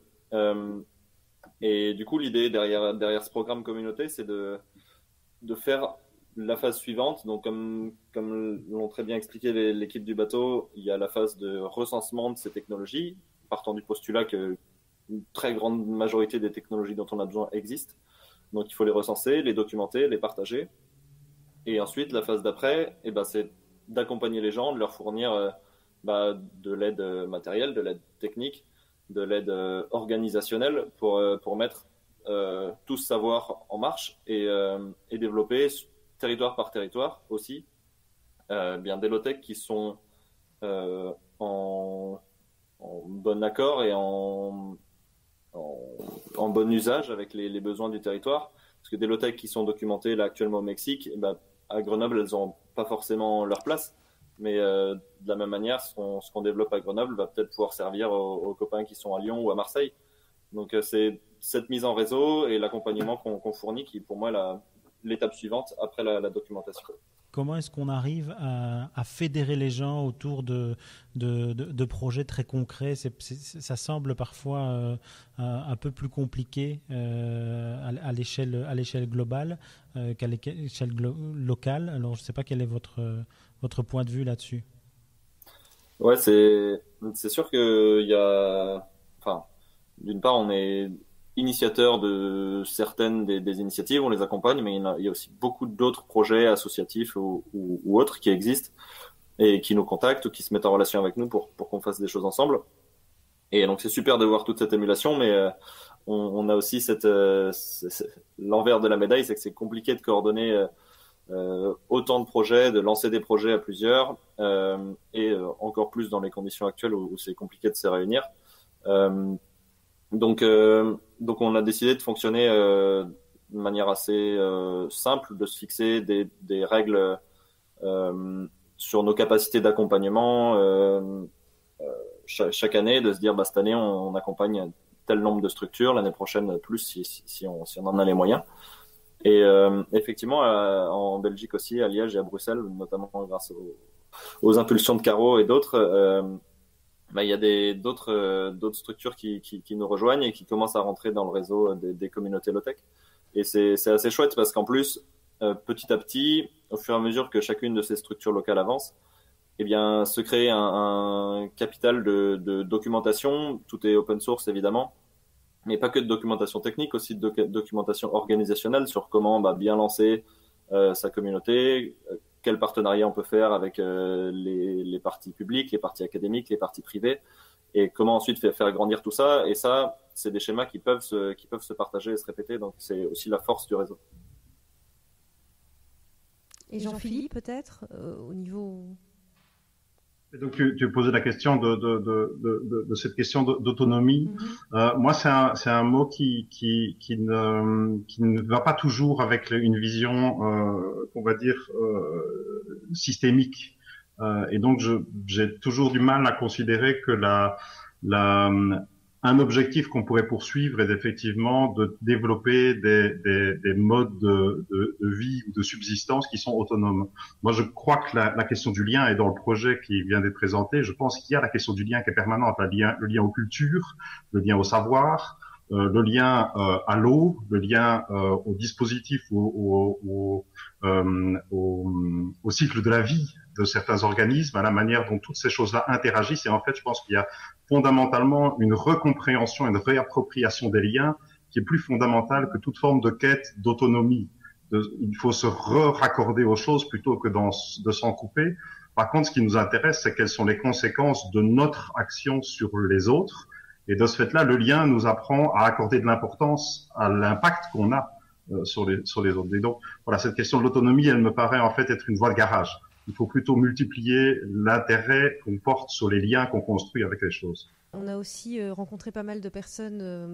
et du coup, l'idée derrière, ce programme communauté, c'est de faire la phase suivante, donc comme, l'ont très bien expliqué l'équipe du bateau, il y a la phase de recensement de ces technologies, partant du postulat que une très grande majorité des technologies dont on a besoin existent. Donc il faut les recenser, les documenter, les partager. Et ensuite, la phase d'après, eh ben, c'est d'accompagner les gens, de leur fournir euh, bah, de l'aide matérielle, de l'aide technique, de l'aide euh, organisationnelle pour, euh, pour mettre tout ce savoir en marche et, et développer territoire par territoire aussi, euh, bien des low-tech qui sont euh, en, bon accord et en, en, bon usage avec les, besoins du territoire. Parce que des low-tech qui sont documentés là actuellement au Mexique, eh ben, à Grenoble, elles n'ont pas forcément leur place. Mais euh, de la même manière, ce qu'on développe à Grenoble va peut-être pouvoir servir aux, copains qui sont à Lyon ou à Marseille. Donc c'est cette mise en réseau et l'accompagnement qu'on fournit qui, pour moi, la, l'étape suivante après la, documentation. Comment est-ce qu'on arrive à, fédérer les gens autour de, de, projets très concrets? Ça semble parfois euh, un peu plus compliqué euh, à, l'échelle, à l'échelle globale euh, qu'à l'échelle locale. Alors, je ne sais pas quel est votre, votre point de vue là-dessus. Ouais, c'est, c'est sûr qu'il y a. Enfin, d'une part, on est initiateur de certaines des, initiatives, on les accompagne, mais il y, a, aussi beaucoup d'autres projets associatifs ou, autres qui existent et qui nous contactent ou qui se mettent en relation avec nous pour, pour qu'on fasse des choses ensemble. Et donc c'est super de voir toute cette émulation, mais euh, on, a aussi cette euh, l'envers de la médaille, c'est que c'est compliqué de coordonner euh, autant de projets, de lancer des projets à plusieurs, et encore plus dans les conditions actuelles où c'est compliqué de se réunir. Donc, euh, donc on a décidé de fonctionner euh, de manière assez euh, simple, de se fixer des, des règles sur nos capacités d'accompagnement chaque, année, de se dire bah, cette année on, accompagne tel nombre de structures, l'année prochaine plus si, si, on, on en a les moyens. Et effectivement, en Belgique aussi, à Liège et à Bruxelles, notamment grâce aux impulsions de Caro et d'autres, bah, il y a d'autres euh, d'autres structures qui, qui, qui, nous rejoignent et qui commencent à rentrer dans le réseau des, des communautés low-tech. Et c'est assez chouette parce qu'en plus, euh, petit à petit, au fur et à mesure que chacune de ces structures locales avance, eh bien, se crée un, un capital de, de, documentation. Tout est open source évidemment, mais pas que de documentation technique, aussi de documentation organisationnelle sur comment bah, bien lancer euh, sa communauté, quel partenariat on peut faire avec euh, les, les, parties publiques, les parties académiques, les parties privées, et comment ensuite faire, faire grandir tout ça. Et ça, c'est des schémas qui peuvent se, qui peuvent se partager et se répéter. Donc c'est aussi la force du réseau. Et Jean-Philippe, peut-être, euh, au niveau donc tu, tu posais la question de, de, de, de cette question d'autonomie. Mm-hmm. euh, moi, c'est un, un mot qui, qui, qui, ne, qui ne va pas toujours avec une vision, euh, on va dire, euh, systémique. Euh, et donc, j'ai toujours du mal à considérer que la, la, un objectif qu'on pourrait poursuivre est effectivement de développer des, des, des modes de, de, vie ou de subsistance qui sont autonomes. Moi, je crois que la, la, question du lien est dans le projet qui vient d'être présenté. Je pense qu'il y a la question du lien qui est permanente, le lien, le lien aux cultures, le lien au savoir, euh, le lien euh, à l'eau, le lien euh, au dispositif, au, au, au, au, cycle de la vie de certains organismes, à la manière dont toutes ces choses-là interagissent. Et en fait, je pense qu'il y a fondamentalement une recompréhension, une réappropriation des liens qui est plus fondamentale que toute forme de quête d'autonomie. Il faut se raccorder aux choses plutôt que de s'en couper. Par contre, ce qui nous intéresse, c'est quelles sont les conséquences de notre action sur les autres et de ce fait-là, le lien nous apprend à accorder de l'importance à l'impact qu'on a euh, sur, les, sur les autres. Et donc, voilà, cette question de l'autonomie, elle me paraît en fait être une voie de garage. Il faut plutôt multiplier l'intérêt qu'on porte sur les liens qu'on construit avec les choses. On a aussi euh, rencontré pas mal de personnes euh,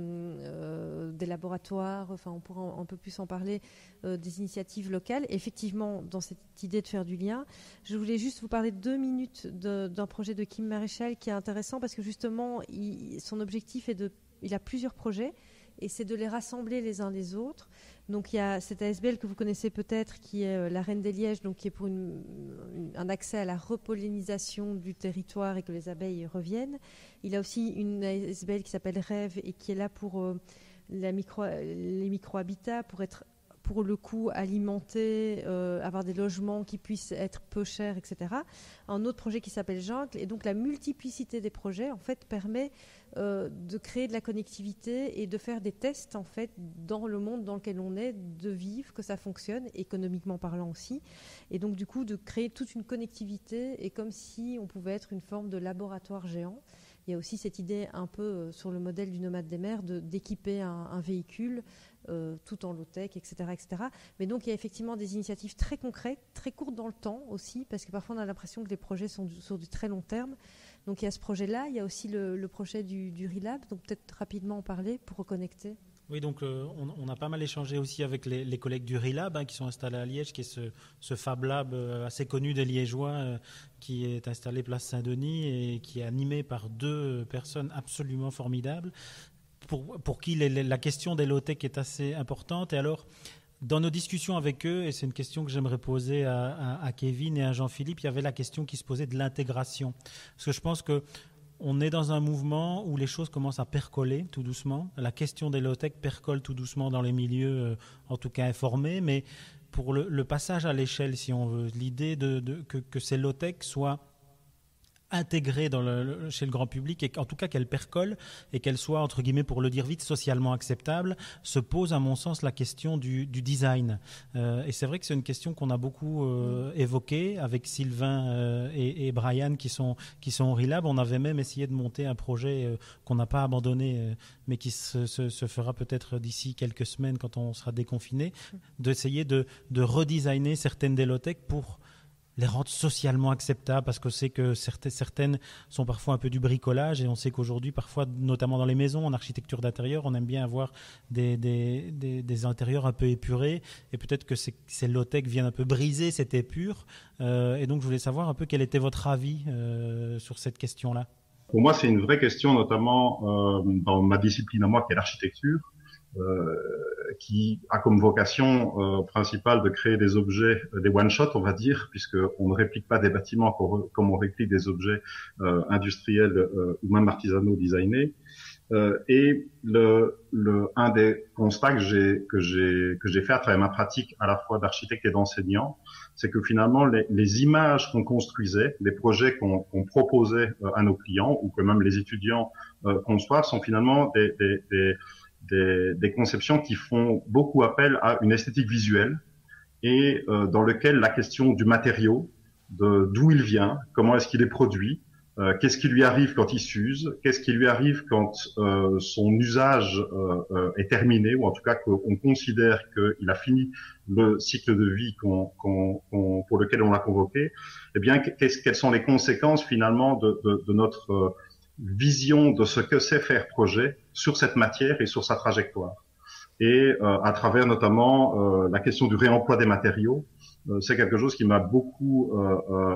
euh, des laboratoires, enfin on pourra un, peu plus en parler, des initiatives locales. Effectivement, dans cette idée de faire du lien, je voulais juste vous parler deux minutes d'un projet de Kim Maréchal qui est intéressant parce que justement, son objectif est de, il a plusieurs projets et c'est de les rassembler les uns les autres. Donc il y a cette ASBL que vous connaissez peut-être qui est euh, la Reine des Lièges, donc qui est pour un accès à la repollinisation du territoire et que les abeilles reviennent. Il a aussi une ASBL qui s'appelle Rêve et qui est là pour euh, les micro-habitats, pour être pour le coup alimenter, euh, avoir des logements qui puissent être peu chers, etc. Un autre projet qui s'appelle Jungle. Et donc la multiplicité des projets, en fait, permet euh, de créer de la connectivité et de faire des tests, en fait, dans le monde dans lequel on est, de vivre, que ça fonctionne, économiquement parlant aussi. Et donc, du coup, de créer toute une connectivité et comme si on pouvait être une forme de laboratoire géant. Il y a aussi cette idée un peu euh, sur le modèle du nomade des mers d'équiper un, véhicule euh, tout en low-tech, etc., etc. Mais donc il y a effectivement des initiatives très concrètes, très courtes dans le temps aussi, parce que parfois on a l'impression que les projets sont sur du très long terme. Donc il y a ce projet-là, il y a aussi le, projet du, du RILAB, donc peut-être rapidement en parler pour reconnecter. Oui, donc euh, on, a pas mal échangé aussi avec les, collègues du RILAB hein, qui sont installés à Liège, qui est ce, ce Fab Lab euh, assez connu des Liégeois qui est installé place Saint-Denis et qui est animé par deux personnes absolument formidables pour, pour qui la question des low-tech est assez importante. Et alors, dans nos discussions avec eux, et c'est une question que j'aimerais poser à, Kevin et à Jean-Philippe, il y avait la question qui se posait de l'intégration. Parce que je pense que on est dans un mouvement où les choses commencent à percoler tout doucement. La question des low-tech percole tout doucement dans les milieux, euh, en tout cas informés, mais pour le, passage à l'échelle, si on veut, l'idée que, que, ces low-tech soient intégrée dans le, chez le grand public et en tout cas qu'elle percole et qu'elle soit entre guillemets pour le dire vite socialement acceptable se pose à mon sens la question du, du design. Euh, et c'est vrai que c'est une question qu'on a beaucoup euh, évoquée avec Sylvain euh, et, et, Brian qui sont qui sont au Relab. On avait même essayé de monter un projet qu'on n'a pas abandonné mais qui se, se, se fera peut-être d'ici quelques semaines quand on sera déconfiné d'essayer de, de redesigner certaines des pour les rendre socialement acceptables parce que c'est que certaines sont parfois un peu du bricolage et on sait qu'aujourd'hui, parfois, notamment dans les maisons, en architecture d'intérieur, on aime bien avoir des, des, des, intérieurs un peu épurés et peut-être que ces, low-tech viennent un peu briser cette épure. Euh, et donc, je voulais savoir un peu quel était votre avis euh, sur cette question-là. Pour moi, c'est une vraie question, notamment euh, dans ma discipline à moi, qui est l'architecture. Euh, qui a comme vocation euh, principale de créer des objets, euh, des one-shot, on va dire, puisque on ne réplique pas des bâtiments comme on réplique des objets industriels ou même artisanaux designés. Euh, et le, le, un des constats que j'ai que j'ai que j'ai fait à travers ma pratique à la fois d'architecte et d'enseignant, c'est que finalement les, les images qu'on construisait, les projets qu'on qu'on proposait à nos clients ou que même les étudiants euh, conçoivent sont finalement des, des, des des, des, conceptions qui font beaucoup appel à une esthétique visuelle et euh, dans lequel la question du matériau, de d'où il vient, comment est-ce qu'il est produit, euh, qu'est-ce qui lui arrive quand il s'use, qu'est-ce qui lui arrive quand euh, son usage euh, euh, est terminé, ou en tout cas qu'on considère qu'il a fini le cycle de vie pour lequel on l'a convoqué, eh bien, qu'est-ce, quelles sont les conséquences finalement de, de, de notre vision de ce que c'est faire projet sur cette matière et sur sa trajectoire. Et euh, à travers notamment euh, la question du réemploi des matériaux, euh, c'est quelque chose qui m'a beaucoup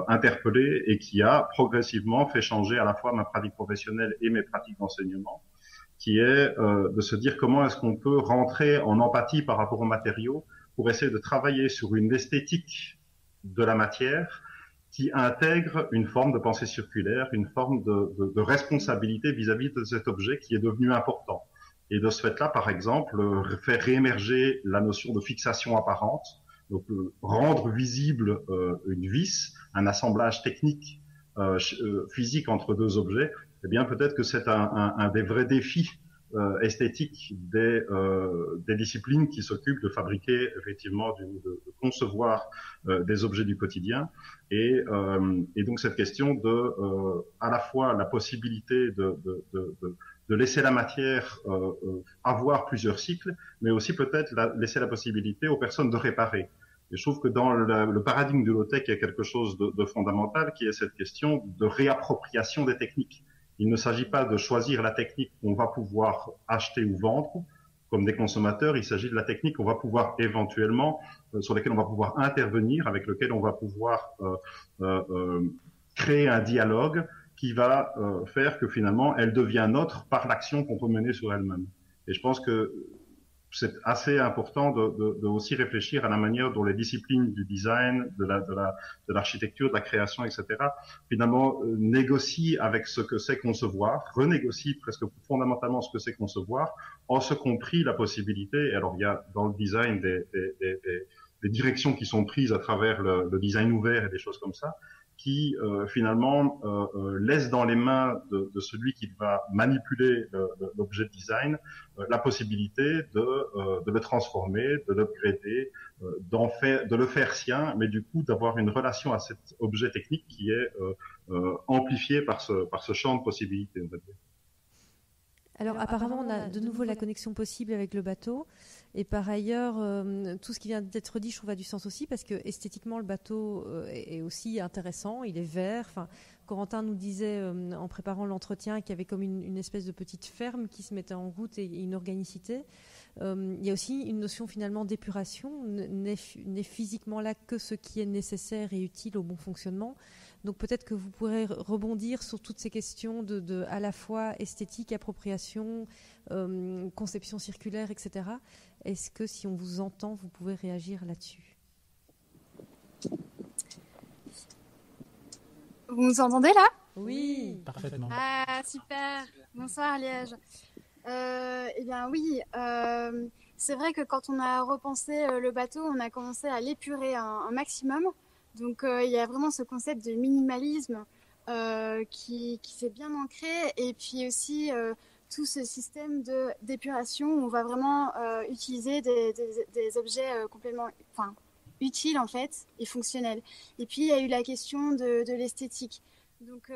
interpellé et qui a progressivement fait changer à la fois ma pratique professionnelle et mes pratiques d'enseignement. qui est euh, de se dire comment est-ce qu'on peut rentrer en empathie par rapport aux matériaux pour essayer de travailler sur une esthétique de la matière qui intègre une forme de pensée circulaire, une forme de, de, de responsabilité vis-à-vis de cet objet qui est devenu important. Et de ce fait-là, par exemple, faire réémerger la notion de fixation apparente, donc euh, rendre visible euh, une vis, un assemblage technique euh, euh physique entre deux objets, eh bien peut-être que c'est un, un, un, des vrais défis euh, esthétiques des, des, disciplines qui s'occupent de fabriquer effectivement, de, concevoir des objets du quotidien. Et, et, donc cette question de à la fois la possibilité de, de de laisser la matière euh, euh, avoir plusieurs cycles, mais aussi peut-être laisser la possibilité aux personnes de réparer. Et je trouve que dans le, paradigme de low-tech, il y a quelque chose de, fondamental qui est cette question de réappropriation des techniques. Il ne s'agit pas de choisir la technique qu'on va pouvoir acheter ou vendre comme des consommateurs, il s'agit de la technique qu'on va pouvoir éventuellement, euh, sur laquelle on va pouvoir intervenir, avec lequel on va pouvoir euh, euh, créer un dialogue qui va faire que finalement elle devient nôtre par l'action qu'on peut mener sur elle-même. Et je pense que c'est assez important de, de, de, aussi réfléchir à la manière dont les disciplines du design, de la de la de l'architecture, de la création, etc. Finalement euh, négocient avec ce que c'est concevoir, renégocient presque fondamentalement ce que c'est concevoir, en ce compris la possibilité. Et alors il y a dans le design des, des, des, des directions qui sont prises à travers le, le design ouvert et des choses comme ça qui euh, finalement euh, euh, laisse dans les mains de, de, celui qui va manipuler l'objet de design la possibilité de, de, le transformer, de l'upgrader, d'en faire, de le faire sien, mais du coup d'avoir une relation à cet objet technique qui est amplifié par ce, par ce champ de possibilités. Alors apparemment, on a de nouveau la connexion possible avec le bateau. Et par ailleurs, euh, tout ce qui vient d'être dit, je trouve, a du sens aussi, parce que esthétiquement, le bateau euh, est aussi intéressant, il est vert. Enfin, Corentin nous disait, euh, en préparant l'entretien, qu'il y avait comme une, espèce de petite ferme qui se mettait en route et, et une organicité. Il y a aussi une notion finalement d'épuration, n'est physiquement là que ce qui est nécessaire et utile au bon fonctionnement. Donc peut-être que vous pourrez rebondir sur toutes ces questions de, de à la fois esthétique, appropriation, euh, conception circulaire, etc. Est-ce que si on vous entend, vous pouvez réagir là-dessus? Vous nous entendez là? Oui, parfaitement. Ah super. Bonsoir Liège. Euh, eh bien oui, euh, c'est vrai que quand on a repensé le bateau, on a commencé à l'épurer un, un, maximum. Donc euh, il y a vraiment ce concept de minimalisme euh, qui, qui s'est bien ancré et puis aussi euh, tout ce système de d'épuration où on va vraiment utiliser des, des, objets complètement, enfin utiles en fait et fonctionnels. Et puis il y a eu la question de, l'esthétique. Donc,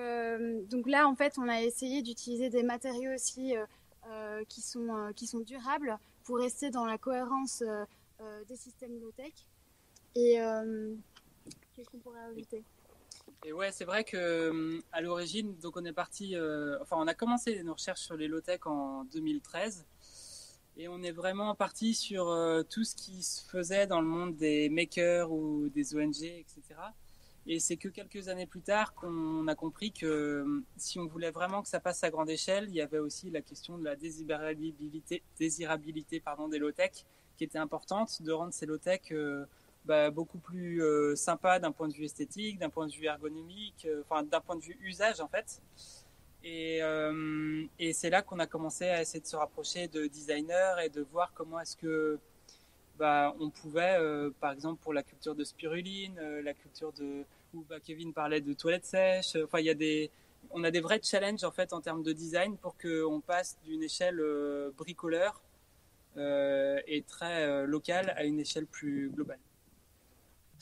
donc là en fait on a essayé d'utiliser des matériaux aussi qui, sont, qui sont durables pour rester dans la cohérence des systèmes low-tech. Et qu'est-ce qu'on pourrait ajouter et ouais, c'est vrai que à l'origine, donc on est parti, euh, enfin on a commencé nos recherches sur les low-tech en 2013 et on est vraiment parti sur euh, tout ce qui se faisait dans le monde des makers ou des ONG, etc. Et c'est que quelques années plus tard qu'on a compris que euh, si on voulait vraiment que ça passe à grande échelle, il y avait aussi la question de la désirabilité, désirabilité pardon, des low-tech qui était importante, de rendre ces low-tech euh, bah, beaucoup plus euh, sympas d'un point de vue esthétique, d'un point de vue ergonomique, euh, enfin d'un point de vue usage en fait. Et, euh, et c'est là qu'on a commencé à essayer de se rapprocher de designers et de voir comment est-ce que bah, on pouvait, par exemple, pour la culture de spiruline, la culture de, où bah, Kevin parlait de toilettes sèches. Enfin, il y a des, on a des vrais challenges en fait en termes de design pour qu'on passe d'une échelle euh, bricoleur et très locale à une échelle plus globale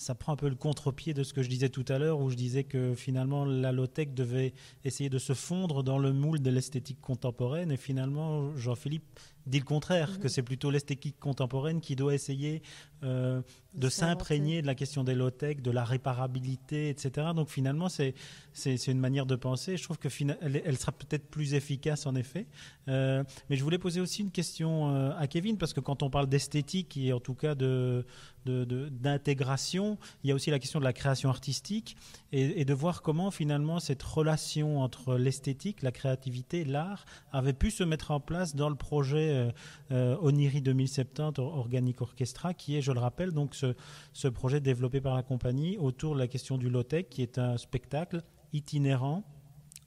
ça prend un peu le contre-pied de ce que je disais tout à l'heure, où je disais que finalement la low-tech devait essayer de se fondre dans le moule de l'esthétique contemporaine. Et finalement, Jean-Philippe dit le contraire, que c'est plutôt l'esthétique contemporaine qui doit essayer euh, de s'imprégner de la question des low-tech, de la réparabilité, etc. Donc finalement, c'est une manière de penser. Je trouve que elle, elle sera peut-être plus efficace en effet. Euh, mais je voulais poser aussi une question euh, à Kevin, parce que quand on parle d'esthétique et en tout cas de, d'intégration, il y a aussi la question de la création artistique et, de voir comment finalement cette relation entre l'esthétique, la créativité, l'art avait pu se mettre en place dans le projet euh, Oniri 2070 Organic Orchestra, qui est, je le rappelle, donc ce, projet développé par la compagnie autour de la question du low-tech, qui est un spectacle itinérant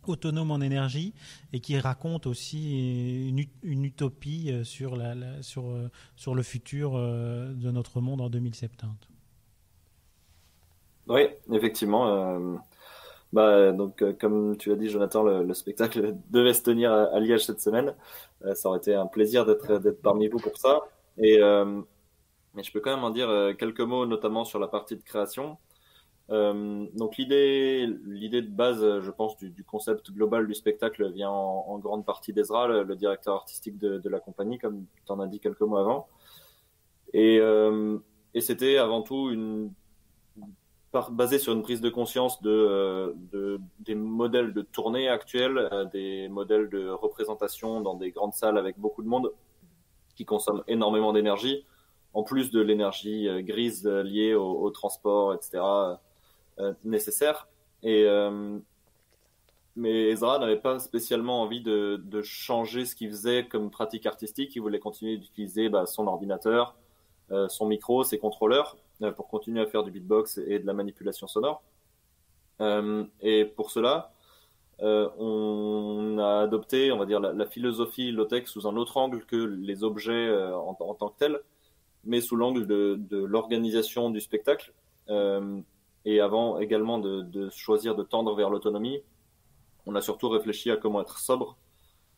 autonome en énergie et qui raconte aussi une, utopie euh, sur, euh, le futur euh, de notre monde en 2070. Oui, effectivement. Bah, donc, comme tu as dit, Jonathan, le, spectacle devait se tenir à, Liège cette semaine. ça aurait été un plaisir d'être parmi vous pour ça. Et, je peux quand même en dire quelques mots, notamment sur la partie de création. Euh, donc l'idée, de base, je pense, du, concept global du spectacle vient en, grande partie d'Ezra, le, directeur artistique de, la compagnie, comme tu en as dit quelques mois avant. Euh, et c'était avant tout une basé sur une prise de conscience euh, de des modèles de tournée actuels, euh, des modèles de représentation dans des grandes salles avec beaucoup de monde qui consomment énormément d'énergie, en plus de l'énergie grise liée au, transport, etc euh, nécessaire. Et, euh, mais Ezra n'avait pas spécialement envie de, changer ce qu'il faisait comme pratique artistique. Il voulait continuer d'utiliser bah, son ordinateur, euh, son micro, ses contrôleurs pour continuer à faire du beatbox et de la manipulation sonore. et pour cela, on a adopté, on va dire, la, philosophie low-tech sous un autre angle que les objets en, tant que tels, mais sous l'angle de, l'organisation du spectacle. Euh, et avant également de, choisir de tendre vers l'autonomie, on a surtout réfléchi à comment être sobre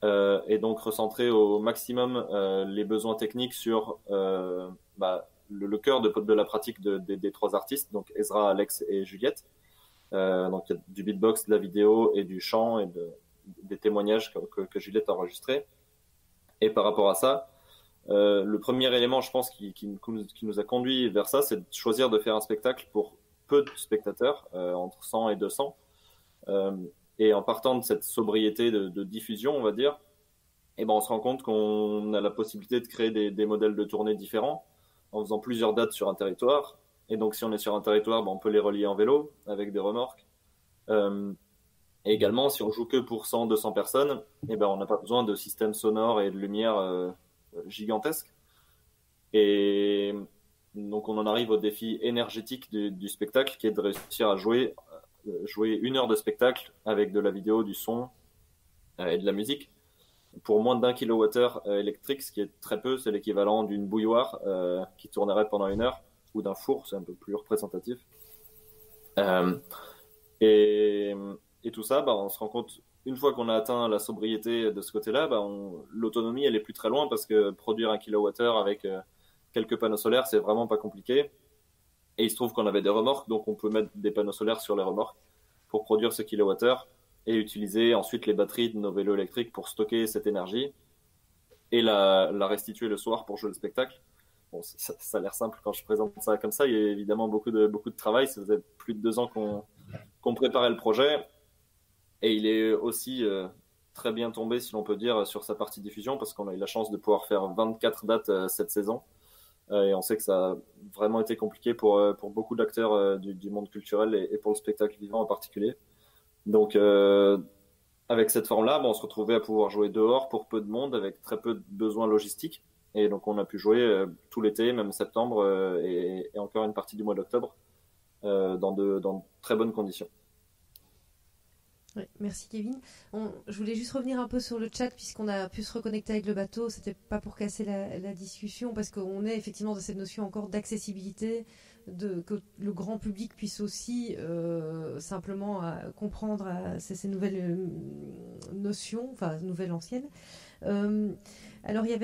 euh, et donc recentrer au maximum euh, les besoins techniques sur euh, bah, le, cœur de, la pratique des trois artistes, donc Ezra, Alex et Juliette. donc il y a du beatbox, de la vidéo et du chant et des témoignages que, Juliette a enregistrés. Et par rapport à ça, le premier élément, je pense, qui, nous a conduit vers ça, c'est de choisir de faire un spectacle pour peu de spectateurs, euh, entre 100 et 200. Euh, et en partant de cette sobriété de, diffusion, on va dire, eh ben on se rend compte qu'on a la possibilité de créer des, modèles de tournée différents en faisant plusieurs dates sur un territoire. Et donc, si on est sur un territoire, ben, on peut les relier en vélo avec des remorques. Euh, et également, si on joue que pour 100, 200 personnes, eh ben, on n'a pas besoin de systèmes sonores et de lumière gigantesques. Et donc on en arrive au défi énergétique du, spectacle qui est de réussir à jouer, euh, jouer une heure de spectacle avec de la vidéo, du son euh, et de la musique pour moins d'un kilowattheure euh, électrique, ce qui est très peu, c'est l'équivalent d'une bouilloire qui tournerait pendant une heure ou d'un four, c'est un peu plus représentatif. Et, tout ça, bah, on se rend compte une fois qu'on a atteint la sobriété de ce côté-là, bah, l'autonomie elle est plus très loin parce que produire un kilowattheure avec quelques panneaux solaires, c'est vraiment pas compliqué. Et il se trouve qu'on avait des remorques, donc on peut mettre des panneaux solaires sur les remorques pour produire ce kilowattheure et utiliser ensuite les batteries de nos vélos électriques pour stocker cette énergie et la, restituer le soir pour jouer le spectacle. Bon, ça, a l'air simple quand je présente ça comme ça. Il y a évidemment beaucoup de, beaucoup de travail. Ça faisait plus de deux ans qu'on préparait le projet. Et il est aussi euh, très bien tombé, si l'on peut dire, sur sa partie diffusion parce qu'on a eu la chance de pouvoir faire 24 dates euh, cette saison. Euh, et on sait que ça a vraiment été compliqué pour, pour beaucoup d'acteurs du, monde culturel et, pour le spectacle vivant en particulier. Donc, avec cette forme-là, on se retrouvait à pouvoir jouer dehors pour peu de monde, avec très peu de besoins logistiques. Et donc, on a pu jouer tout l'été, même septembre et, et, encore une partie du mois d'octobre, dans, de, dans de très bonnes conditions merci Kevin. je voulais juste revenir un peu sur le chat puisqu'on a pu se reconnecter avec le bateau. C'était pas pour casser la, discussion parce qu'on est effectivement dans cette notion encore d'accessibilité, de que le grand public puisse aussi euh, simplement euh, comprendre euh, ces, nouvelles notions, enfin nouvelles anciennes. Alors il y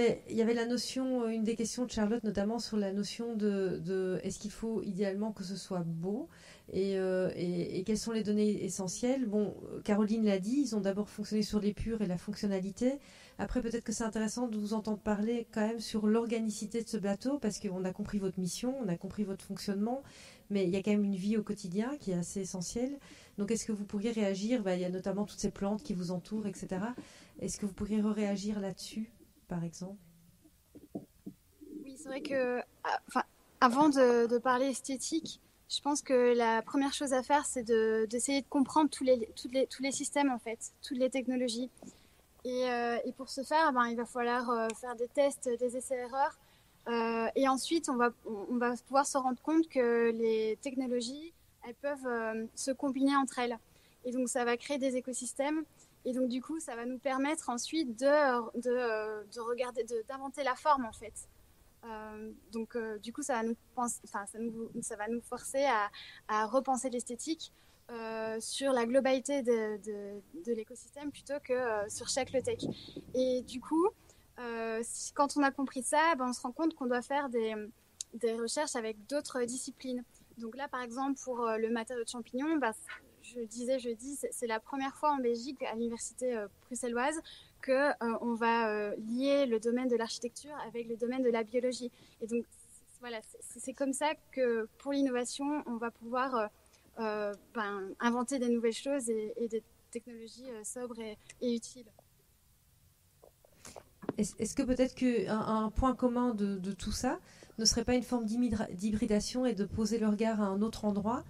avait, la notion, une des questions de Charlotte notamment sur la notion de, est-ce qu'il faut idéalement que ce soit beau euh, et, et, quelles sont les données essentielles? Bon, Caroline l'a dit, ils ont d'abord fonctionné sur l'épure et la fonctionnalité. Après, peut-être que c'est intéressant de vous entendre parler quand même sur l'organicité de ce bateau, parce qu'on a compris votre mission, on a compris votre fonctionnement, mais il y a quand même une vie au quotidien qui est assez essentielle. Donc, est-ce que vous pourriez réagir? Bah, Il y a notamment toutes ces plantes qui vous entourent, etc. Est-ce que vous pourriez réagir là-dessus, par exemple? Oui, c'est vrai que, ah, avant de, parler esthétique, je pense que la première chose à faire, c'est d'essayer de, comprendre tous les, les, tous les systèmes, en fait, toutes les technologies. Et, euh, et pour ce faire, ben, il va falloir euh, faire des tests, des essais-erreurs. Euh, et ensuite, on va, on va pouvoir se rendre compte que les technologies, elles peuvent se combiner entre elles. Et donc, ça va créer des écosystèmes. Et donc, du coup, ça va nous permettre ensuite de, de, de regarder, d'inventer la forme, en fait. Euh, donc, euh, du coup, ça va nous, pense, ça, nous, ça va nous forcer à, à repenser l'esthétique euh, sur la globalité de, de, l'écosystème plutôt que sur chaque low-tech. Et du coup, quand on a compris ça, ben, on se rend compte qu'on doit faire des, des recherches avec d'autres disciplines. Donc là, par exemple, pour le matériau de champignon, ben, je disais jeudi, c'est la première fois en Belgique, à l'université bruxelloise, qu'on euh, on va euh, lier le domaine de l'architecture avec le domaine de la biologie. Et donc, voilà, c'est comme ça que pour l'innovation, on va pouvoir euh, ben, inventer des nouvelles choses et, des technologies sobres et, utiles. Est-ce que peut-être qu'un un point commun de, tout ça ne serait pas une forme d'hybridation et de poser le regard à un autre endroit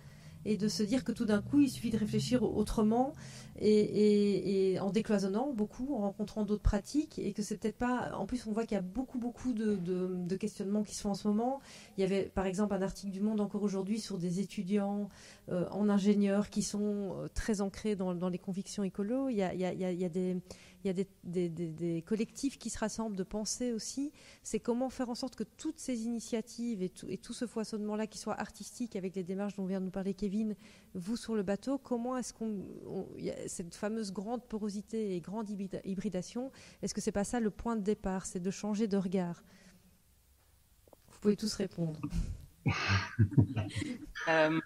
et de se dire que tout d'un coup, il suffit de réfléchir autrement et, en décloisonnant beaucoup, en rencontrant d'autres pratiques, et que c'est peut-être pas. En plus, on voit qu'il y a beaucoup, beaucoup de, questionnements qui se font en ce moment. Il y avait, par exemple, un article du Monde encore aujourd'hui sur des étudiants euh, en ingénieurs qui sont euh, très ancrés dans, les convictions écolo. Il y a, il y a des il y a des, collectifs qui se rassemblent de penser aussi. C'est comment faire en sorte que toutes ces initiatives et tout, et tout ce foisonnement-là, qui soit artistique avec les démarches dont vient de nous parler Kevin, vous sur le bateau, comment est-ce qu'on. cette fameuse grande porosité et grande hybridation, est-ce que c'est pas ça le point de départ C'est de changer de regard? Vous pouvez tous répondre. euh,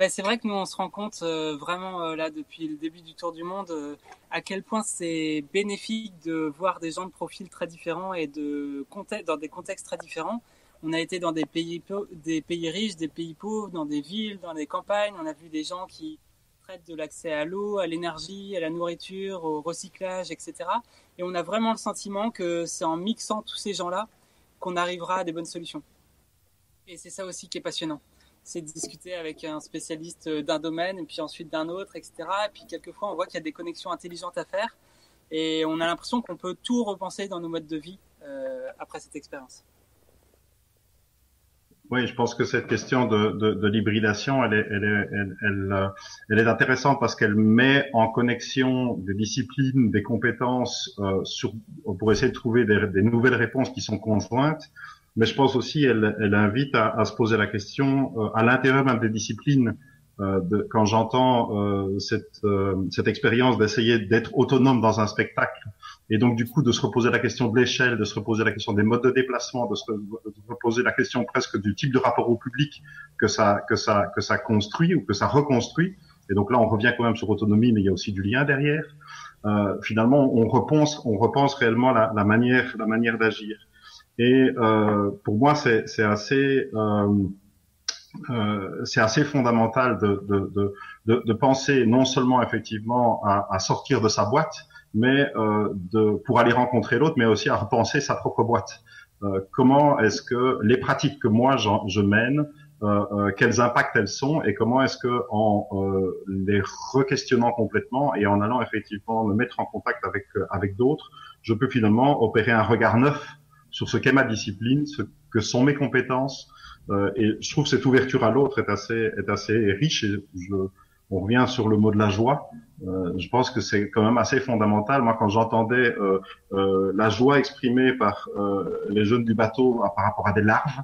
bah, c'est vrai que nous on se rend compte euh, vraiment euh, là depuis le début du tour du monde euh, à quel point c'est bénéfique de voir des gens de profils très différents et de dans des contextes très différents. On a été dans des pays des pays riches, des pays pauvres, dans des villes, dans des campagnes. On a vu des gens qui traitent de l'accès à l'eau, à l'énergie, à la nourriture, au recyclage, etc. Et on a vraiment le sentiment que c'est en mixant tous ces gens-là qu'on arrivera à des bonnes solutions. Et c'est ça aussi qui est passionnant c'est de discuter avec un spécialiste d'un domaine et puis ensuite d'un autre, etc. Et puis quelquefois, on voit qu'il y a des connexions intelligentes à faire et on a l'impression qu'on peut tout repenser dans nos modes de vie euh, après cette expérience. Oui, je pense que cette question de, l'hybridation, elle est, elle, est, elle, elle, est intéressante parce qu'elle met en connexion des disciplines, des compétences euh, pour essayer de trouver des, nouvelles réponses qui sont conjointes mais je pense aussi elle, elle invite à, à, se poser la question euh, à l'intérieur même des disciplines. Euh, de, quand j'entends euh, cette, euh, cette expérience d'essayer d'être autonome dans un spectacle, et donc du coup de se reposer la question de l'échelle, de se reposer la question des modes de déplacement, de se, reposer la question presque du type de rapport au public que ça que ça que ça construit ou que ça reconstruit. Et donc là, on revient quand même sur autonomie, mais il y a aussi du lien derrière. Euh, finalement, on repense, on repense réellement la, la manière, la manière d'agir. Et euh, pour moi, c'est assez, euh, euh, c'est assez fondamental de, de, de, de, penser non seulement effectivement à, à sortir de sa boîte, mais euh, de, pour aller rencontrer l'autre, mais aussi à repenser sa propre boîte. Euh, comment est-ce que les pratiques que moi je mène, euh, euh, quels impacts elles sont et comment est-ce que en les re-questionnant complètement et en allant effectivement me mettre en contact avec avec d'autres, je peux finalement opérer un regard neuf sur ce qu'est ma discipline, ce que sont mes compétences. Euh, et je trouve que cette ouverture à l'autre est assez, est assez riche. Et je, on revient sur le mot de la joie. Euh, je pense que c'est quand même assez fondamental. Moi, quand j'entendais euh, euh la joie exprimée par euh, les jeunes du bateau par rapport à des larves,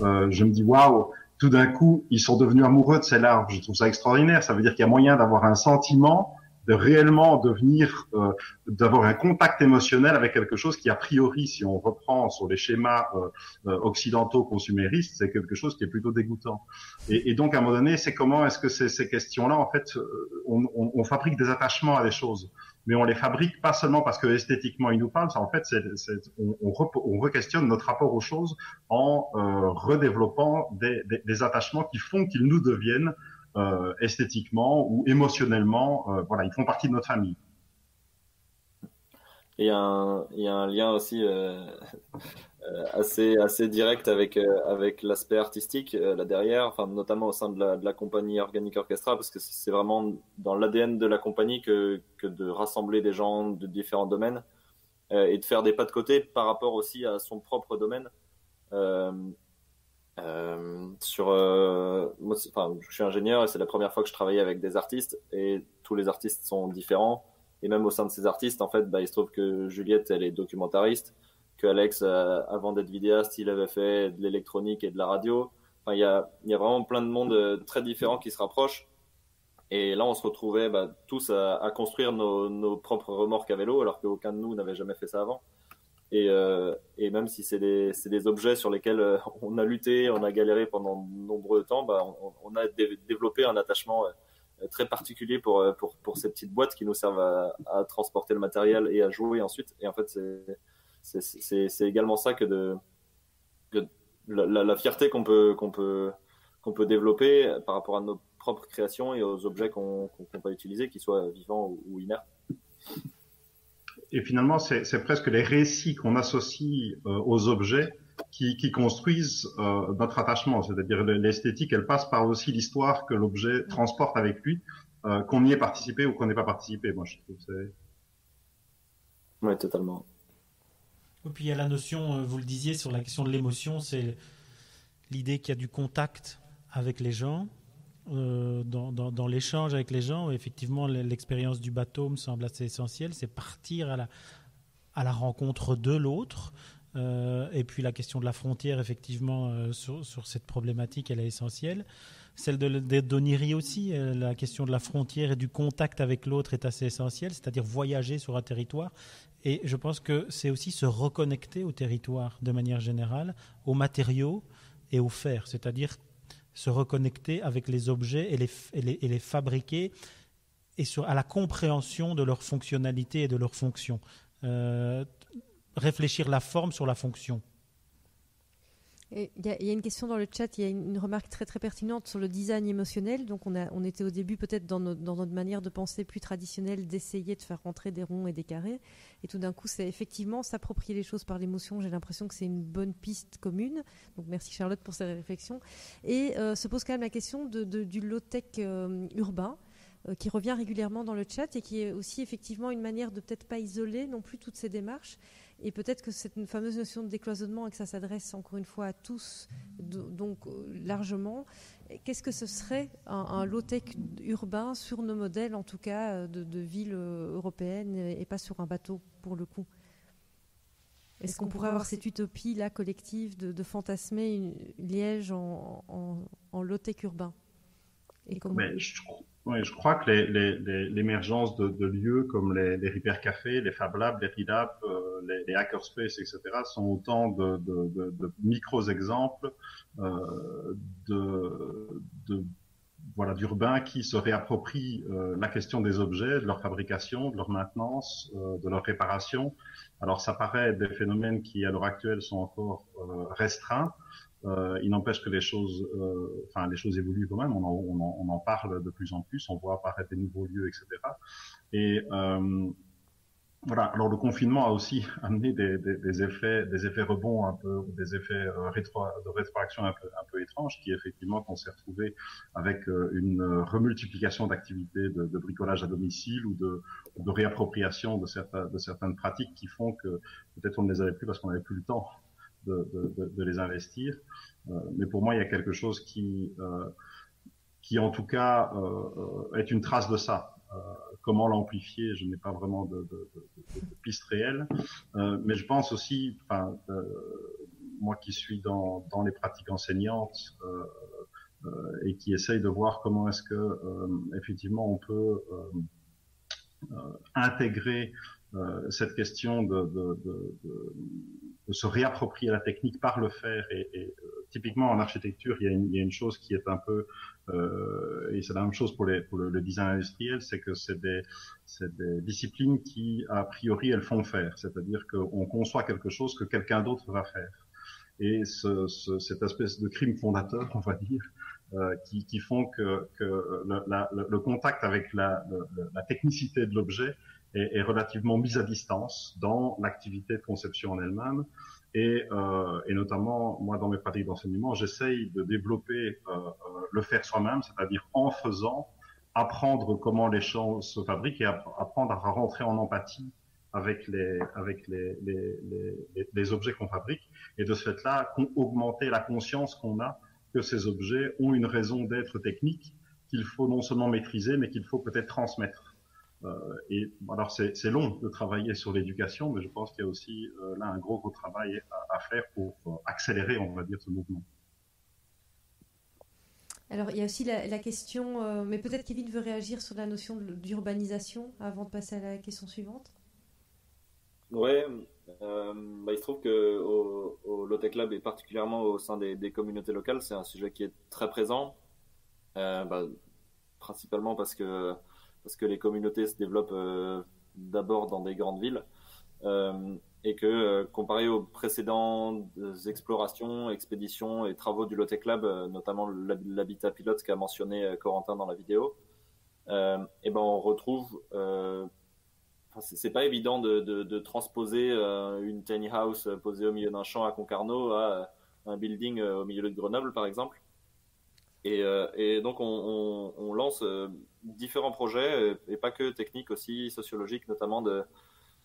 euh, je me dis waouh. Tout d'un coup, ils sont devenus amoureux de ces larves. Je trouve ça extraordinaire. Ça veut dire qu'il y a moyen d'avoir un sentiment de réellement devenir, euh, d'avoir un contact émotionnel avec quelque chose qui a priori, si on reprend sur les schémas euh, euh, occidentaux consuméristes, c'est quelque chose qui est plutôt dégoûtant. Et, donc à un moment donné, c'est comment est-ce que ces, ces questions-là, en fait, on, on, on, fabrique des attachements à des choses, mais on les fabrique pas seulement parce que esthétiquement ils nous parlent, en fait, c'est, on, on, re, on re-questionne notre rapport aux choses en redéveloppant des, des, des attachements qui font qu'ils nous deviennent euh, esthétiquement ou émotionnellement. Euh, voilà, ils font partie de notre famille. Il y a un, il y a un lien aussi euh, assez, assez direct avec, avec l'aspect artistique là derrière, enfin, notamment au sein de la, de la compagnie Organic Orchestra, parce que c'est vraiment dans l'ADN de la compagnie que, que de rassembler des gens de différents domaines et de faire des pas de côté par rapport aussi à son propre domaine. Euh, sur, euh, moi, je suis ingénieur et c'est la première fois que je travaillais avec des artistes et tous les artistes sont différents. Et même au sein de ces artistes, en fait, bah, il se trouve que Juliette, elle est documentariste, que Alex, euh, avant d'être vidéaste, il avait fait de l'électronique et de la radio. Enfin, il y a, il y a vraiment plein de mondes euh, très différents qui se rapprochent. Et là, on se retrouvait bah, tous à, à construire nos, nos, propres remorques à vélo, alors qu'aucun de nous n'avait jamais fait ça avant. Et, euh, et, même si c'est des, objets sur lesquels euh, on a lutté, on a galéré pendant de nombreux temps, bah, on, a développé un attachement euh, très particulier pour, ces petites boîtes qui nous servent à, transporter le matériel et à jouer ensuite. Et en fait, c'est également ça que la, fierté qu'on peut, développer par rapport à nos propres créations et aux objets qu'on qu peut utiliser, qu'ils soient vivants ou inertes et finalement, c'est presque les récits qu'on associe euh, aux objets qui, qui construisent euh, notre attachement. C'est-à-dire l'esthétique, elle passe par aussi l'histoire que l'objet transporte avec lui, euh, qu'on y ait participé ou qu'on n'ait pas participé. Moi, je trouve c'est. Oui, totalement. Et puis il y a la notion, vous le disiez, sur la question de l'émotion, c'est l'idée qu'il y a du contact avec les gens, euh, dans, l'échange avec les gens, effectivement, l'expérience du bateau me semble assez essentielle. C'est partir à la, rencontre de l'autre. Euh, et puis la question de la frontière, effectivement, euh, sur, cette problématique, elle est essentielle. Celle de, de d'Oniri aussi, la question de la frontière et du contact avec l'autre est assez essentielle, c'est-à-dire voyager sur un territoire. Et je pense que c'est aussi se reconnecter au territoire de manière générale, aux matériaux et aux fers, c'est-à-dire se reconnecter avec les objets et les, fabriquer et à la compréhension de leur fonctionnalité et de leur fonction. Euh, réfléchir la forme sur la fonction. Il y, a une question dans le chat, il y a une, remarque très très pertinente sur le design émotionnel. Donc on, était au début peut-être dans, no, dans, notre manière de penser plus traditionnelle d'essayer de faire rentrer des ronds et des carrés. Et tout d'un coup, c'est effectivement s'approprier les choses par l'émotion. J'ai l'impression que c'est une bonne piste commune. Donc merci Charlotte pour ces réflexions. Et euh, se pose quand même la question du low-tech euh, urbain euh, qui revient régulièrement dans le chat et qui est aussi effectivement une manière de peut-être pas isoler non plus toutes ces démarches. Et peut-être que cette fameuse notion de décloisonnement et que ça s'adresse encore une fois à tous, donc euh, largement, qu'est-ce que ce serait un, un low-tech urbain sur nos modèles, en tout cas, euh, de, de villes européennes et pas sur un bateau, pour le coup? Est-ce Est qu'on pourrait avoir cette utopie là collective de, de fantasmer une, Liège en, en, en low-tech urbain? Et comment... Mais je oui, je crois que l'émergence de, de, lieux comme les, les Repair Café, les Fab Labs, les RIDAP, euh, les, les Hackerspace, etc., sont autant de, de, de micros-exemples euh, de, voilà, d'urbains qui se réapproprient euh, la question des objets, de leur fabrication, de leur maintenance, euh, de leur réparation. Alors, ça paraît des phénomènes qui, à l'heure actuelle, sont encore euh, restreints. Euh, il n'empêche que les choses, euh, les choses évoluent quand même. On en, parle de plus en plus. On voit apparaître des nouveaux lieux, etc. Et euh, voilà. Alors le confinement a aussi amené des, effets, des effets rebonds un peu, des effets rétro, de rétroaction un peu, un étranges, qui effectivement qu'on s'est retrouvé avec une remultiplication d'activités de, bricolage à domicile ou de, réappropriation de certaines pratiques qui font que peut-être on ne les avait plus parce qu'on n'avait plus le temps de, de, de les investir. Euh, mais pour moi, il y a quelque chose qui, euh, qui en tout cas, euh, est une trace de ça. comment l'amplifier Je n'ai pas vraiment de, piste réelle. mais je pense aussi, moi qui suis dans, dans les pratiques enseignantes et qui essaye de voir comment est-ce que effectivement on peut intégrer cette question de, de, de, de, se réapproprier la technique par le faire. Et, et typiquement en architecture, il y, a une, il y, a une, chose qui est un peu, et c'est la même chose pour, les, pour le, le design industriel, c'est que c'est des, des, disciplines qui, a priori, elles font faire. C'est-à-dire qu'on conçoit quelque chose que quelqu'un d'autre va faire et ce, ce, cette espèce de crime fondateur, on va dire, euh, qui, qui, font que, que le, la, le, contact avec la, la technicité de l'objet est, relativement mis à distance dans l'activité de conception en elle-même. Et, euh, et, notamment, moi, dans mes pratiques d'enseignement, j'essaye de développer euh, euh le faire soi-même, c'est-à-dire en faisant, apprendre comment les choses se fabriquent et apprendre à rentrer en empathie avec les, avec les, les, les, les objets qu'on fabrique, et de ce fait-là, augmenter la conscience qu'on a que ces objets ont une raison d'être technique qu'il faut non seulement maîtriser, mais qu'il faut peut-être transmettre. Euh, et alors c'est long de travailler sur l'éducation, mais je pense qu'il y a aussi euh, là un gros gros travail à, à faire pour euh, accélérer, on va dire, ce mouvement. Alors il y a aussi la, la question, euh, mais peut-être Kevin veut réagir sur la notion d'urbanisation avant de passer à la question suivante. Ouais, euh, bah, il se trouve que au, au Lotec Lab et particulièrement au sein des, des communautés locales, c'est un sujet qui est très présent, euh, bah, principalement parce que parce que les communautés se développent euh, d'abord dans des grandes villes euh, et que euh, comparé aux précédentes explorations, expéditions et travaux du Lotec Lab, notamment l'habitat pilote qu'a mentionné Corentin dans la vidéo, et ben on retrouve c'est pas évident de, transposer euh, une tiny house posée au milieu d'un champ à Concarneau à un building euh, au milieu de Grenoble, par exemple. Et, euh, et donc on, lance différents projets, et pas que techniques, aussi sociologiques, notamment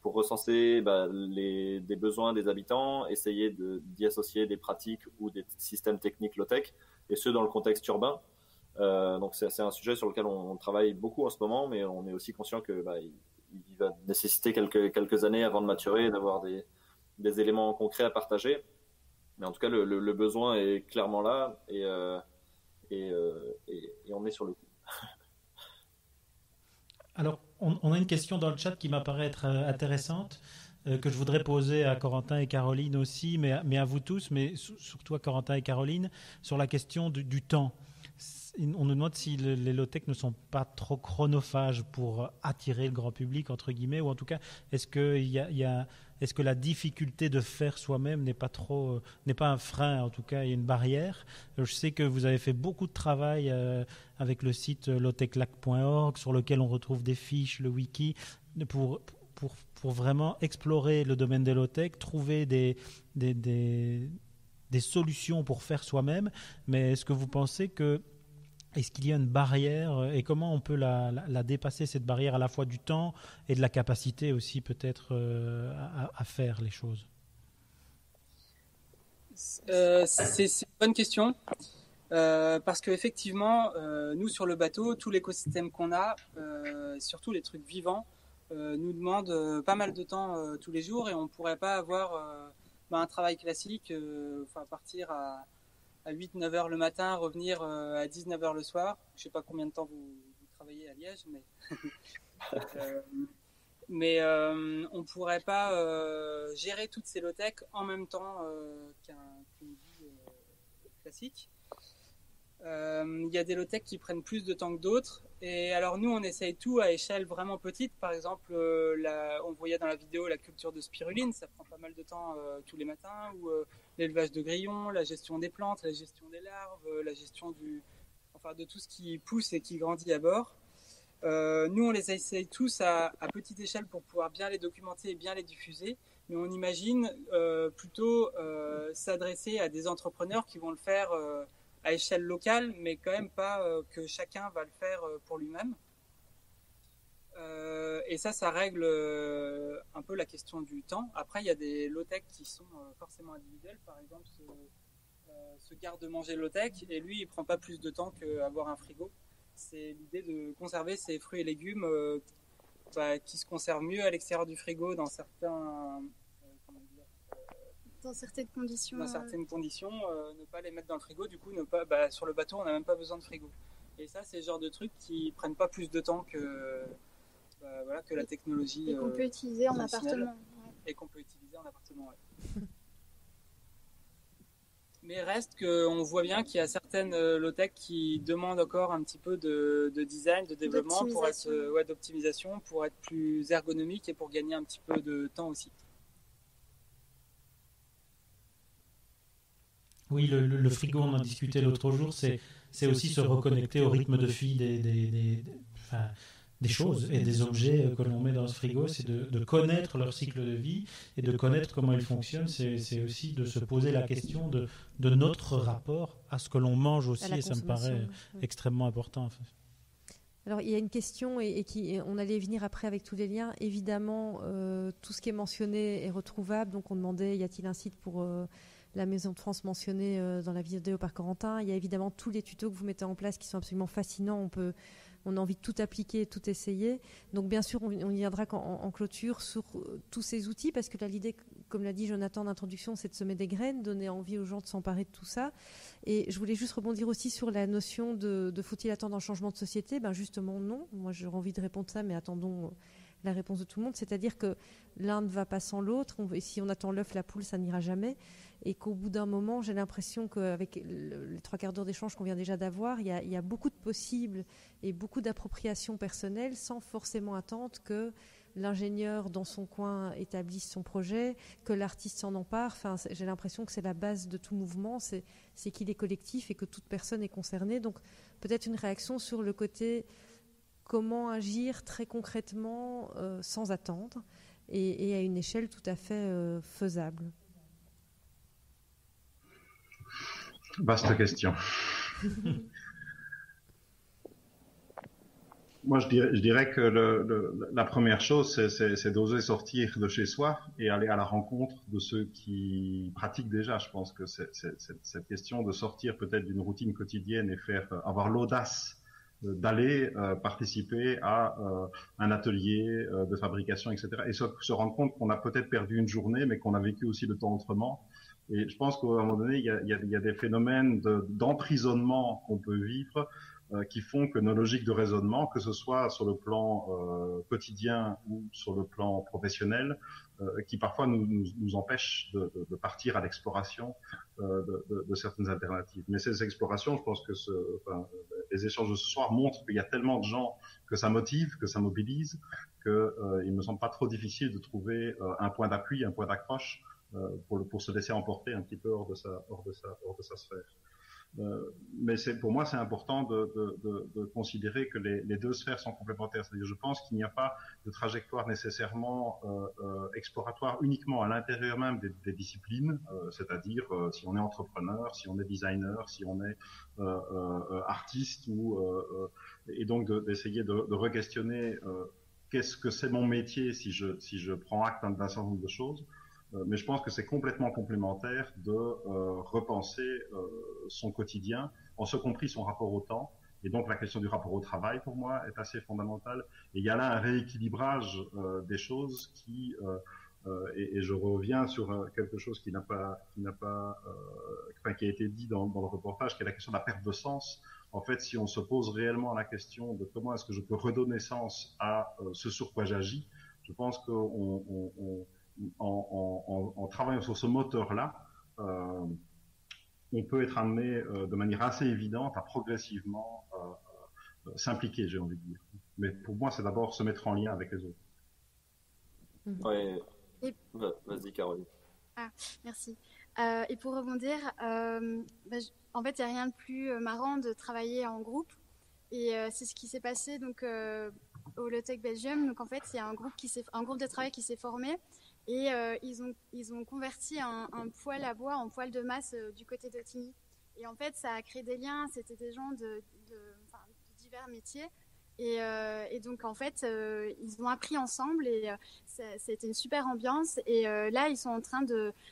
pour recenser bah, les, des besoins des habitants, essayer d'y associer des pratiques ou des systèmes techniques low-tech, et ce dans le contexte urbain. Euh, donc c'est un sujet sur lequel on, travaille beaucoup en ce moment, mais on est aussi conscient que bah, va nécessiter quelques, années avant de maturer d'avoir des, éléments concrets à partager. Mais en tout cas, le, besoin est clairement là et, euh, et, euh, et, on est sur le coup. Alors, on, a une question dans le chat qui m'apparaît être euh, intéressante, euh, que je voudrais poser à Corentin et Caroline aussi, mais, à vous tous, mais surtout à Corentin et Caroline, sur la question du, temps on nous demande si le, les low-tech ne sont pas trop chronophages pour attirer le grand public, entre guillemets, ou en tout cas, est-ce que, y y a, est que la difficulté de faire soi-même n'est pas trop, euh, n'est pas un frein, en tout cas, a une barrière Je sais que vous avez fait beaucoup de travail euh, avec le site lowtechlac.org, sur lequel on retrouve des fiches, le wiki, pour, pour, pour vraiment explorer le domaine des low-tech, trouver des, des des solutions pour faire soi-même, mais est-ce que vous pensez que est-ce qu'il y a une barrière euh, et comment on peut la, dépasser, cette barrière à la fois du temps et de la capacité aussi peut-être euh, à, faire les choses? Euh, C'est une bonne question. Parce qu'effectivement, nous sur le bateau, tout l'écosystème qu'on a, surtout les trucs vivants, nous demandent pas mal de temps tous les jours et on ne pourrait pas avoir bah, un travail classique, enfin partir à à 8-9 heures le matin, revenir euh, à 19 heures le soir. Je sais pas combien de temps vous, travaillez à Liège, mais euh, mais euh, on pourrait pas euh, gérer toutes ces low-tech en même temps euh, qu'un qu vie classique. Il y a des low-tech qui prennent plus de temps que d'autres. Et alors nous, on essaye tout à échelle vraiment petite. Par exemple, on voyait dans la vidéo la culture de spiruline, ça prend pas mal de temps tous les matins. Ou l'élevage de grillons, la gestion des plantes, la gestion des larves, euh, la gestion du, enfin de tout ce qui pousse et qui grandit à bord. Euh, nous, on les essaye tous à, petite échelle pour pouvoir bien les documenter et bien les diffuser, mais on imagine euh, plutôt s'adresser à des entrepreneurs qui vont le faire à échelle locale, mais quand même pas que chacun va le faire pour lui-même. Euh, et ça, ça règle euh, un peu la question du temps. Après, il y a des low-tech qui sont euh, forcément individuels. Par exemple, ce, ce garde-manger low-tech, et lui, il prend pas plus de temps qu'avoir un frigo. C'est l'idée de conserver ses fruits et légumes bah, qui se conservent mieux à l'extérieur du frigo dans certains dire, dans certaines conditions. Dans certaines conditions, ne pas les mettre dans le frigo. Du coup, ne pas, bah, sur le bateau, on n'a même pas besoin de frigo. Et ça, c'est le genre de trucs qui prennent pas plus de temps que bah, voilà, que la technologie. Et qu'on peut utiliser en appartement. Et qu'on peut utiliser en appartement, ouais. Mais reste qu'on voit bien qu'il y a certaines low-tech qui demandent encore un petit peu de, design, de développement, pour être, ouais, d'optimisation, pour être plus ergonomique et pour gagner un petit peu de temps aussi. Oui, le, frigo, on en discutait l'autre jour, c'est, c'est aussi se reconnecter au rythme de vie des, des, des, enfin, des choses et des objets que l'on met dans ce frigo. C'est de, de, connaître leur cycle de vie et de connaître comment ils fonctionnent. C'est, aussi de se poser la question de, de notre rapport à ce que l'on mange aussi, et ça me paraît extrêmement important. Alors il y a une question et, qui, on allait venir après avec tous les liens. Évidemment, euh, tout ce qui est mentionné est retrouvable. Donc on demandait y a-t-il un site pour euh, la Maison de France mentionnée euh, dans la vidéo par Corentin? Il y a évidemment tous les tutos que vous mettez en place qui sont absolument fascinants. On peut on a envie de tout appliquer, tout essayer. Donc bien sûr, on, y viendra en, clôture sur euh, tous ces outils, parce que l'idée, comme l'a dit Jonathan en introduction, c'est de semer des graines, donner envie aux gens de s'emparer de tout ça. Et je voulais juste rebondir aussi sur la notion de, faut-il attendre un changement de société? Ben justement non. Moi j'aurais envie de répondre ça, mais attendons euh, la réponse de tout le monde. C'est-à-dire que l'un ne va pas sans l'autre. Et si on attend l'œuf, la poule, ça n'ira jamais et qu'au bout d'un moment, j'ai l'impression qu'avec les trois quarts d'heure d'échange qu'on vient déjà d'avoir, il, y a beaucoup de possibles et beaucoup d'appropriation personnelle sans forcément attendre que l'ingénieur dans son coin établisse son projet, que l'artiste s'en empare. Enfin, j'ai l'impression que c'est la base de tout mouvement, c'est qu'il est collectif et que toute personne est concernée. Donc peut-être une réaction sur le côté comment agir très concrètement euh, sans attendre et, à une échelle tout à fait euh, faisable. Vaste question. Moi, je dirais, que la première chose, c'est d'oser sortir de chez soi et aller à la rencontre de ceux qui pratiquent déjà. Je pense que c'est cette question de sortir peut-être d'une routine quotidienne et faire avoir l'audace d'aller euh, participer à euh, un atelier euh, de fabrication, etc. Et se, se rendre compte qu'on a peut-être perdu une journée, mais qu'on a vécu aussi le temps autrement et je pense qu'à un moment donné, il y a, des phénomènes d'emprisonnement qu'on peut vivre euh, qui font que nos logiques de raisonnement, que ce soit sur le plan euh, quotidien ou sur le plan professionnel, euh, qui parfois nous, empêchent de, de, partir à l'exploration de, certaines alternatives. Mais ces explorations, je pense que les échanges de ce soir montrent qu'il y a tellement de gens que ça motive, que ça mobilise, qu'il euh, me semble pas trop difficile de trouver un point d'appui, un point d'accroche pour, pour, se laisser emporter un petit peu hors de sa, sphère. Euh, mais pour moi c'est important de, considérer que les, deux sphères sont complémentaires. Je pense qu'il n'y a pas de trajectoire nécessairement euh, euh exploratoire uniquement à l'intérieur même des, disciplines. Euh, c'est-à-dire si on est entrepreneur, si on est designer, si on est artiste et donc d'essayer de, re-questionner qu'est-ce que c'est mon métier si je si je prends acte d'un certain nombre de choses. Euh, mais je pense que c'est complètement complémentaire de euh, repenser euh, son quotidien, en ce compris son rapport au temps. Et donc la question du rapport au travail, pour moi, est assez fondamentale. Et il y a là un rééquilibrage des choses qui et, et, je reviens sur quelque chose qui n'a pas, qui n'a pas, enfin, qui a été dit dans, dans, le reportage, qui est la question de la perte de sens. En fait, si on se pose réellement la question de comment est-ce que je peux redonner sens à ce sur quoi j'agis, je pense qu'on on, on, en, travaillant sur ce moteur-là, euh, on peut être amené euh, de manière assez évidente à progressivement euh, s'impliquer, j'ai envie de dire. Mais pour moi, c'est d'abord se mettre en lien avec les autres. Oui. Vas-y, Caroline. Ah, merci. et pour rebondir, bah, en fait, il n'y a rien de plus marrant de travailler en groupe. Et c'est ce qui s'est passé donc au Lotech Belgium. Donc en fait, il y a un groupe qui un groupe de travail qui s'est formé et euh, ils, ont, converti un, un, poêle à bois en poêle de masse euh, du côté d'Otigny. Et en fait, ça a créé des liens. C'était des gens de, divers métiers. Et, euh, et, donc, en fait, ils ont appris ensemble et c'était une super ambiance. Et là, ils sont en train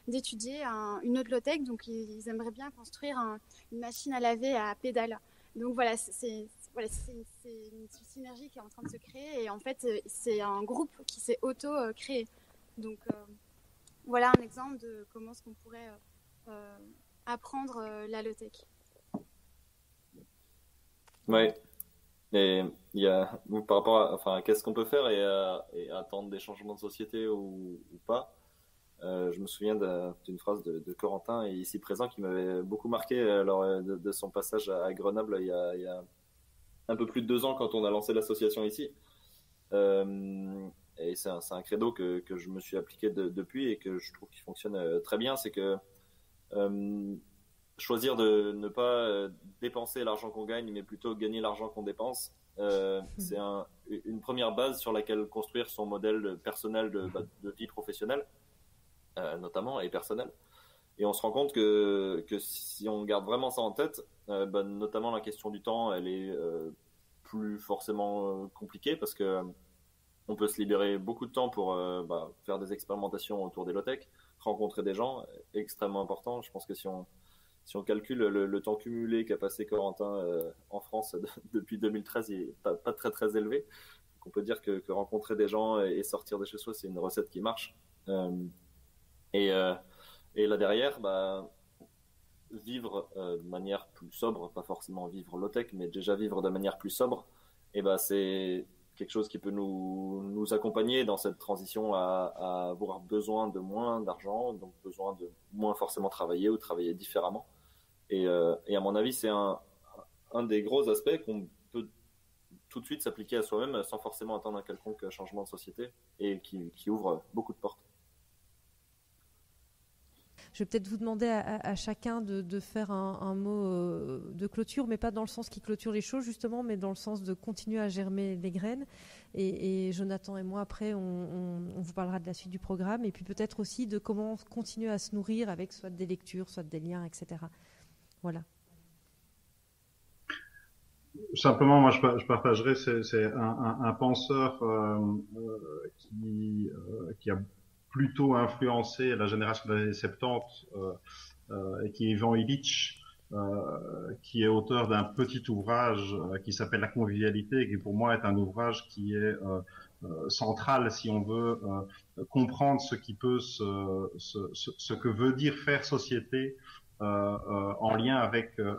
d'étudier une autre low-tech. Donc, ils, aimeraient bien construire un, une machine à laver à pédale. Donc, voilà, c'est une, une synergie qui est en train de se créer. Et en fait, c'est un groupe qui s'est auto-créé. Donc euh, voilà un exemple de comment est-ce qu'on pourrait euh, euh, apprendre la low-tech. Ouais. Et y a, par rapport à, enfin, qu'est-ce qu'on peut faire et, attendre des changements de société ou, pas. Je me souviens d'une phrase de, Corentin ici présent qui m'avait beaucoup marqué lors de, son passage à Grenoble il y, a, un peu plus de deux ans quand on a lancé l'association ici. Et c'est un, un, credo que, que, je me suis appliqué depuis et que je trouve qu'il fonctionne euh, très bien, c'est que euh, choisir de ne pas euh, dépenser l'argent qu'on gagne, mais plutôt gagner l'argent qu'on dépense, euh, c'est un, une première base sur laquelle construire son modèle personnel de, bah, de vie professionnelle, euh, notamment, et personnelle. Et on se rend compte que, que si on garde vraiment ça en tête, bah, notamment la question du temps, elle est plus forcément compliquée parce que on peut se libérer beaucoup de temps pour bah, faire des expérimentations autour des low-tech, rencontrer des gens, extrêmement important. Je pense que si on, si on calcule le, temps cumulé qu'a passé Corentin euh, en France depuis 2013, il n'est pas, très très élevé. Donc on peut dire que, rencontrer des gens et sortir de chez soi, c'est une recette qui marche. Euh, et, euh, et, là derrière, bah, vivre euh, de manière plus sobre, pas forcément vivre low-tech, mais déjà vivre de manière plus sobre, et bah, c'est quelque chose qui peut nous, accompagner dans cette transition à, avoir besoin de moins d'argent, donc besoin de moins forcément travailler ou travailler différemment. Et, euh, à mon avis, c'est un, des gros aspects qu'on peut tout de suite s'appliquer à soi-même sans forcément attendre un quelconque changement de société et qui ouvre beaucoup de portes. Je vais peut-être vous demander à, chacun de, faire un, mot euh, de clôture, mais pas dans le sens qui clôture les choses justement, mais dans le sens de continuer à germer les graines. Et, Jonathan et moi, après, on, vous parlera de la suite du programme, et puis peut-être aussi de comment continuer à se nourrir avec soit des lectures, soit des liens, etc. Voilà. Simplement, moi, je, partagerai, c'est un, penseur euh, euh, qui, qui a plutôt influencé la génération des années 70 euh, euh, et qui est Ivan Illich, euh, qui est auteur d'un petit ouvrage qui s'appelle La convivialité qui pour moi est un ouvrage qui est central si on veut comprendre ce qui peut ce, que veut dire faire société euh, euh, en lien avec euh,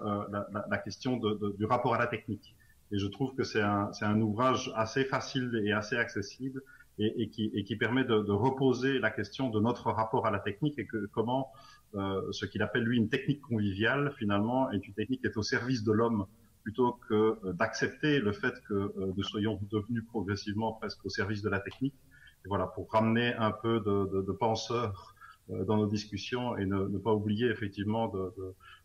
la, question du rapport à la technique. Et je trouve que c'est un, ouvrage assez facile et assez accessible et, et, qui, et qui, permet de, de, reposer la question de notre rapport à la technique et que comment euh, ce qu'il appelle lui une technique conviviale finalement est une technique qui est au service de l'homme plutôt que d'accepter le fait que euh, nous soyons devenus progressivement presque au service de la technique. Et voilà, pour ramener un peu de, de, de penseurs euh, dans nos discussions et ne, ne pas oublier effectivement de,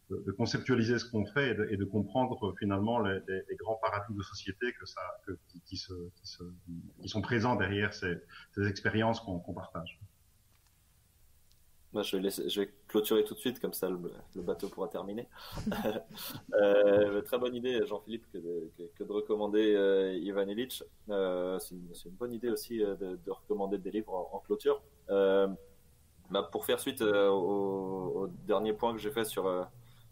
de, de conceptualiser ce qu'on fait et de, et de, comprendre finalement les, les, les, grands paradigmes de société que ça, que, qui, qui, se, qui, se, qui, sont présents derrière ces, ces expériences qu'on qu partage. Moi, je, vais laisser, je vais clôturer tout de suite, comme ça le, le bateau pourra terminer. euh, très bonne idée, Jean-Philippe, que, que, que, de recommander euh, Ivan Illich. Euh, C'est une, une, bonne idée aussi euh, de, de recommander des livres en, en clôture. Euh, bah, pour faire suite euh, au, au, dernier point que j'ai fait sur, euh,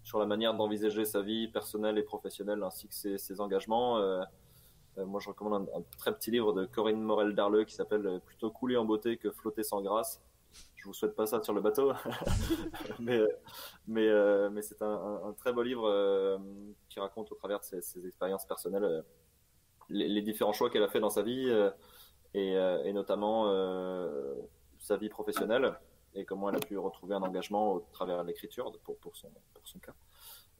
sur la manière d'envisager sa vie personnelle et professionnelle ainsi que ses, engagements, euh, euh, moi je recommande un, très petit livre de Corinne Morel-Darleux qui s'appelle Plutôt couler en beauté que flotter sans grâce. Je vous souhaite pas ça sur le bateau, mais, mais, euh, mais c'est un, très beau livre euh, qui raconte au travers de ses, expériences personnelles les, différents choix qu'elle a fait dans sa vie et, notamment sa vie professionnelle et comment elle a pu retrouver un engagement au travers de l'écriture pour, pour, son, pour son cas.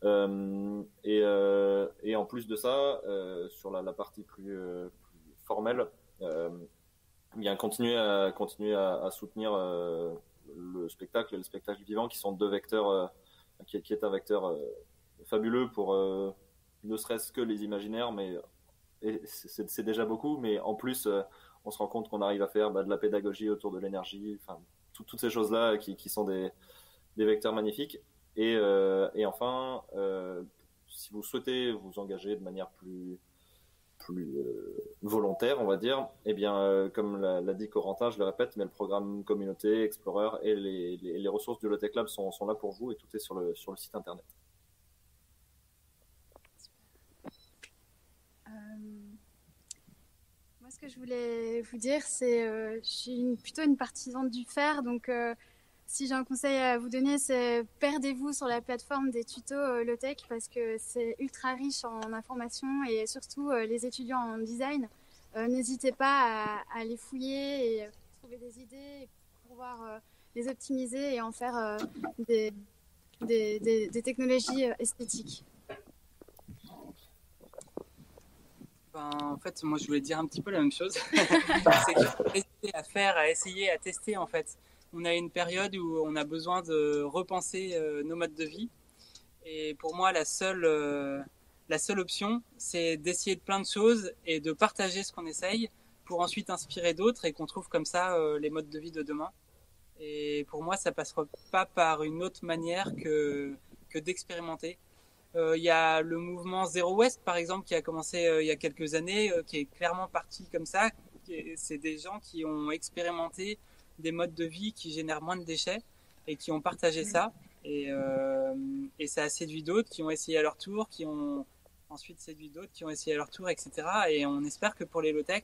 Euh, et, euh, et, en plus de ça, euh, sur la, partie plus, plus formelle, bien continuer à continuer à, à soutenir le spectacle et le spectacle vivant, qui sont deux vecteurs, qui, qui, est un vecteur fabuleux pour ne serait-ce que les imaginaires, mais c'est déjà beaucoup, mais en plus, on se rend compte qu'on arrive à faire bah, de la pédagogie autour de l'énergie, enfin tout, toutes ces choses-là qui, sont des, vecteurs magnifiques. Et, euh, enfin, euh, si vous souhaitez vous engager de manière plus, euh, volontaire, on va dire, eh bien, comme l'a dit Corentin, je le répète, mais le programme communauté, Explorer et les, ressources du Lotec Lab sont, là pour vous et tout est sur le site internet. Que je voulais vous dire, c'est euh, je suis plutôt une partisane du faire, donc euh, si j'ai un conseil à vous donner, c'est perdez-vous sur la plateforme des tutos euh, Lotech parce que c'est ultra riche en informations et surtout euh, les étudiants en design, euh, n'hésitez pas à, les fouiller et trouver des idées pour pouvoir les optimiser et en faire des, technologies esthétiques. Ben, en fait, moi, je voulais dire un petit peu la même chose. c'est qu'il faut essayer à faire, à essayer, à tester, en fait on a une période où on a besoin de repenser euh, nos modes de vie. Et pour moi, la seule, euh, la seule option, c'est d'essayer de plein de choses et de partager ce qu'on essaye pour ensuite inspirer d'autres et qu'on trouve comme ça euh, les modes de vie de demain. Et pour moi, ça passera pas par une autre manière que, que d'expérimenter. Il y a le mouvement Zero West, par exemple, qui a commencé il y a quelques années, qui est clairement parti comme ça. C'est des gens qui ont expérimenté des modes de vie qui génèrent moins de déchets et qui ont partagé ça. Et, euh, et ça a séduit d'autres qui ont essayé à leur tour, qui ont ensuite séduit d'autres qui ont essayé à leur tour, etc. Et on espère que pour les low-tech,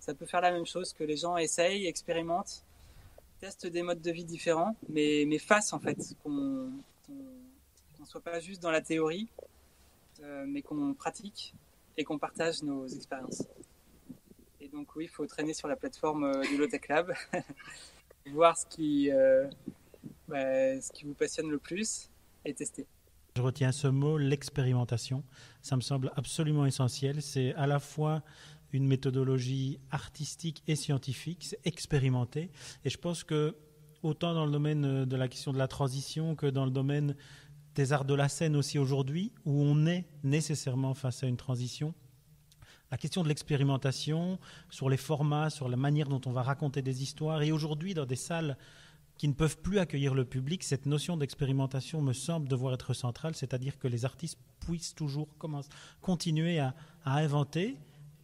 ça peut faire la même chose, que les gens essayent, expérimentent, testent des modes de vie différents, mais, mais fassent en fait, qu'on ne soit pas juste dans la théorie, euh, mais qu'on pratique et qu'on partage nos expériences. Et donc oui, il faut traîner sur la plateforme euh, du Lotech Lab, voir ce qui, euh, bah, ce qui vous passionne le plus et tester. Je retiens ce mot, l'expérimentation. Ça me semble absolument essentiel. C'est à la fois une méthodologie artistique et scientifique, c'est expérimenter. Et je pense que autant dans le domaine euh, de la question de la transition que dans le domaine des arts de la scène aussi aujourd'hui, où on est nécessairement face à une transition, la question de l'expérimentation, sur les formats, sur la manière dont on va raconter des histoires. Et aujourd'hui, dans des salles qui ne peuvent plus accueillir le public, cette notion d'expérimentation me semble devoir être centrale, c'est-à-dire que les artistes puissent toujours continuer à inventer,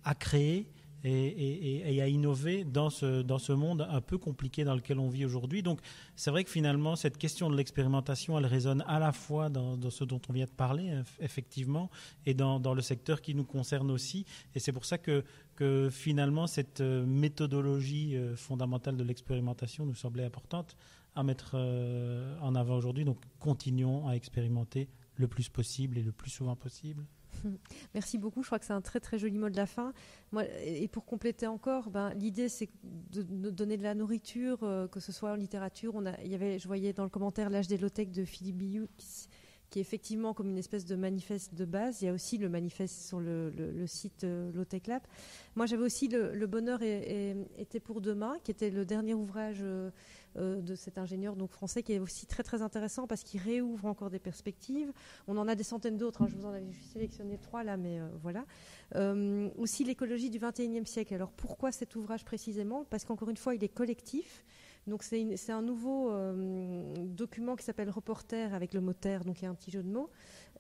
à créer et, à innover dans ce, dans ce monde un peu compliqué dans lequel on vit aujourd'hui. Donc c'est vrai que finalement, cette question de l'expérimentation, elle résonne à la fois dans, ce dont on vient de parler, effectivement, et dans, dans, le secteur qui nous concerne aussi. Et c'est pour ça que, que finalement, cette euh, méthodologie euh, fondamentale de l'expérimentation nous semblait importante à mettre euh, en avant aujourd'hui. Donc continuons à expérimenter le plus possible et le plus souvent possible. Merci beaucoup. Je crois que c'est un très très joli mot de la fin. Moi, et pour compléter encore, ben, l'idée c'est de, donner de la nourriture, euh, que ce soit en littérature. On il y avait, je voyais dans le commentaire l'âge des low-tech de Philippe Billou qui, est effectivement comme une espèce de manifeste de base. Il y a aussi le manifeste sur le, site euh, Low-Tech Lab. Moi, j'avais aussi le, bonheur et, était pour demain, qui était le dernier ouvrage. Euh, euh, de cet ingénieur donc français qui est aussi très très intéressant parce qu'il réouvre encore des perspectives. On en a des centaines d'autres. Hein. je vous en avais sélectionné trois là, mais voilà. Aussi l'écologie du 21e siècle. Alors pourquoi cet ouvrage précisément? Parce qu'encore une fois, il est collectif. Donc c'est un nouveau document qui s'appelle Reporter avec le mot terre, donc il y a un petit jeu de mots,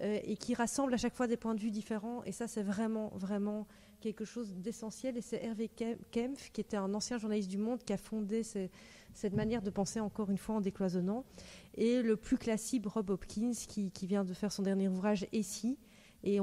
et qui rassemble à chaque fois des points de vue différents. Et ça, c'est vraiment, vraiment quelque chose d'essentiel. Et c'est Hervé Kempf, qui était un ancien journaliste du Monde, qui a fondé cette manière de penser encore une fois en décloisonnant. Et le plus classique, Rob Hopkins, qui, vient de faire son dernier ouvrage, Et si et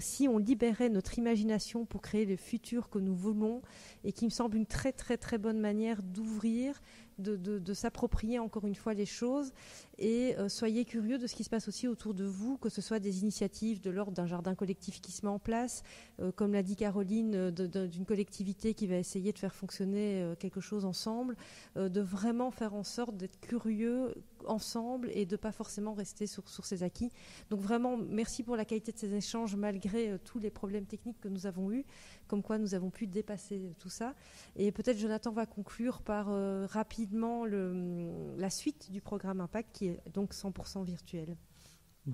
si on libérait notre imagination pour créer le futur que nous voulons, et qui me semble une très très très bonne manière d'ouvrir de, s'approprier encore une fois les choses et euh, soyez curieux de ce qui se passe aussi autour de vous, que ce soit des initiatives de l'ordre d'un jardin collectif qui se met en place, euh, comme l'a dit Caroline, euh, d'une collectivité qui va essayer de faire fonctionner quelque chose ensemble, de vraiment faire en sorte d'être curieux ensemble et de pas forcément rester sur, sur ses acquis. Donc vraiment, merci pour la qualité de ces échanges malgré tous les problèmes techniques que nous avons eus, comme quoi nous avons pu dépasser tout ça. Et peut-être Jonathan va conclure par rapidement le, la suite du programme Impact qui est donc 100% virtuel.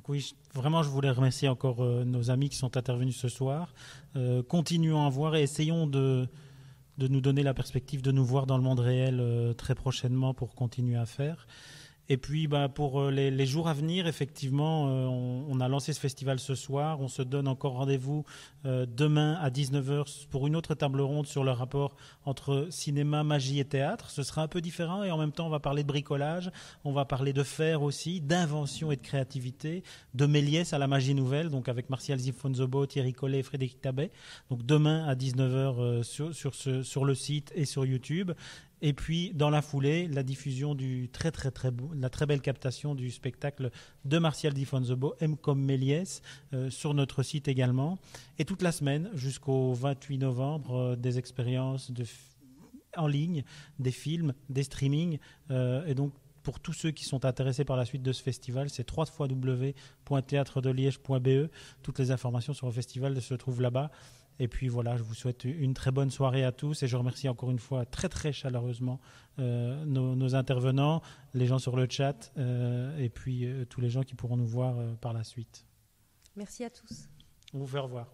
oui, vraiment, je voulais remercier encore euh, nos amis qui sont intervenus ce soir. Euh, continuons à voir et essayons de, de nous donner la perspective de nous voir dans le monde réel euh, très prochainement pour continuer à faire. Et puis bah, pour euh, les, jours à venir, effectivement, euh, on, a lancé ce festival ce soir. On se donne encore rendez-vous euh, demain à 19h pour une autre table ronde sur le rapport entre cinéma, magie et théâtre. Ce sera un peu différent et en même temps, on va parler de bricolage, on va parler de faire aussi, d'invention et de créativité, de Méliès à la magie nouvelle, donc avec Martial Zifonzobo, Thierry Collet et Frédéric Tabet. Donc demain à 19h sur, sur, ce, sur le site et sur YouTube. Et puis, dans la foulée, la diffusion du très très très la très belle captation du spectacle de Martial Di Fonzebo, M comme Méliès, euh, sur notre site également. Et toute la semaine, jusqu'au 28 novembre, euh, des expériences en ligne, des films, des streamings. Euh, et donc, pour tous ceux qui sont intéressés par la suite de ce festival, c'est www.théâtredeliège.be. Toutes les informations sur le festival se trouvent là-bas. Et puis voilà, je vous souhaite une très bonne soirée à tous et je remercie encore une fois très très chaleureusement euh, nos, intervenants, les gens sur le chat euh, et puis tous les gens qui pourront nous voir par la suite. Merci à tous. On vous fait revoir.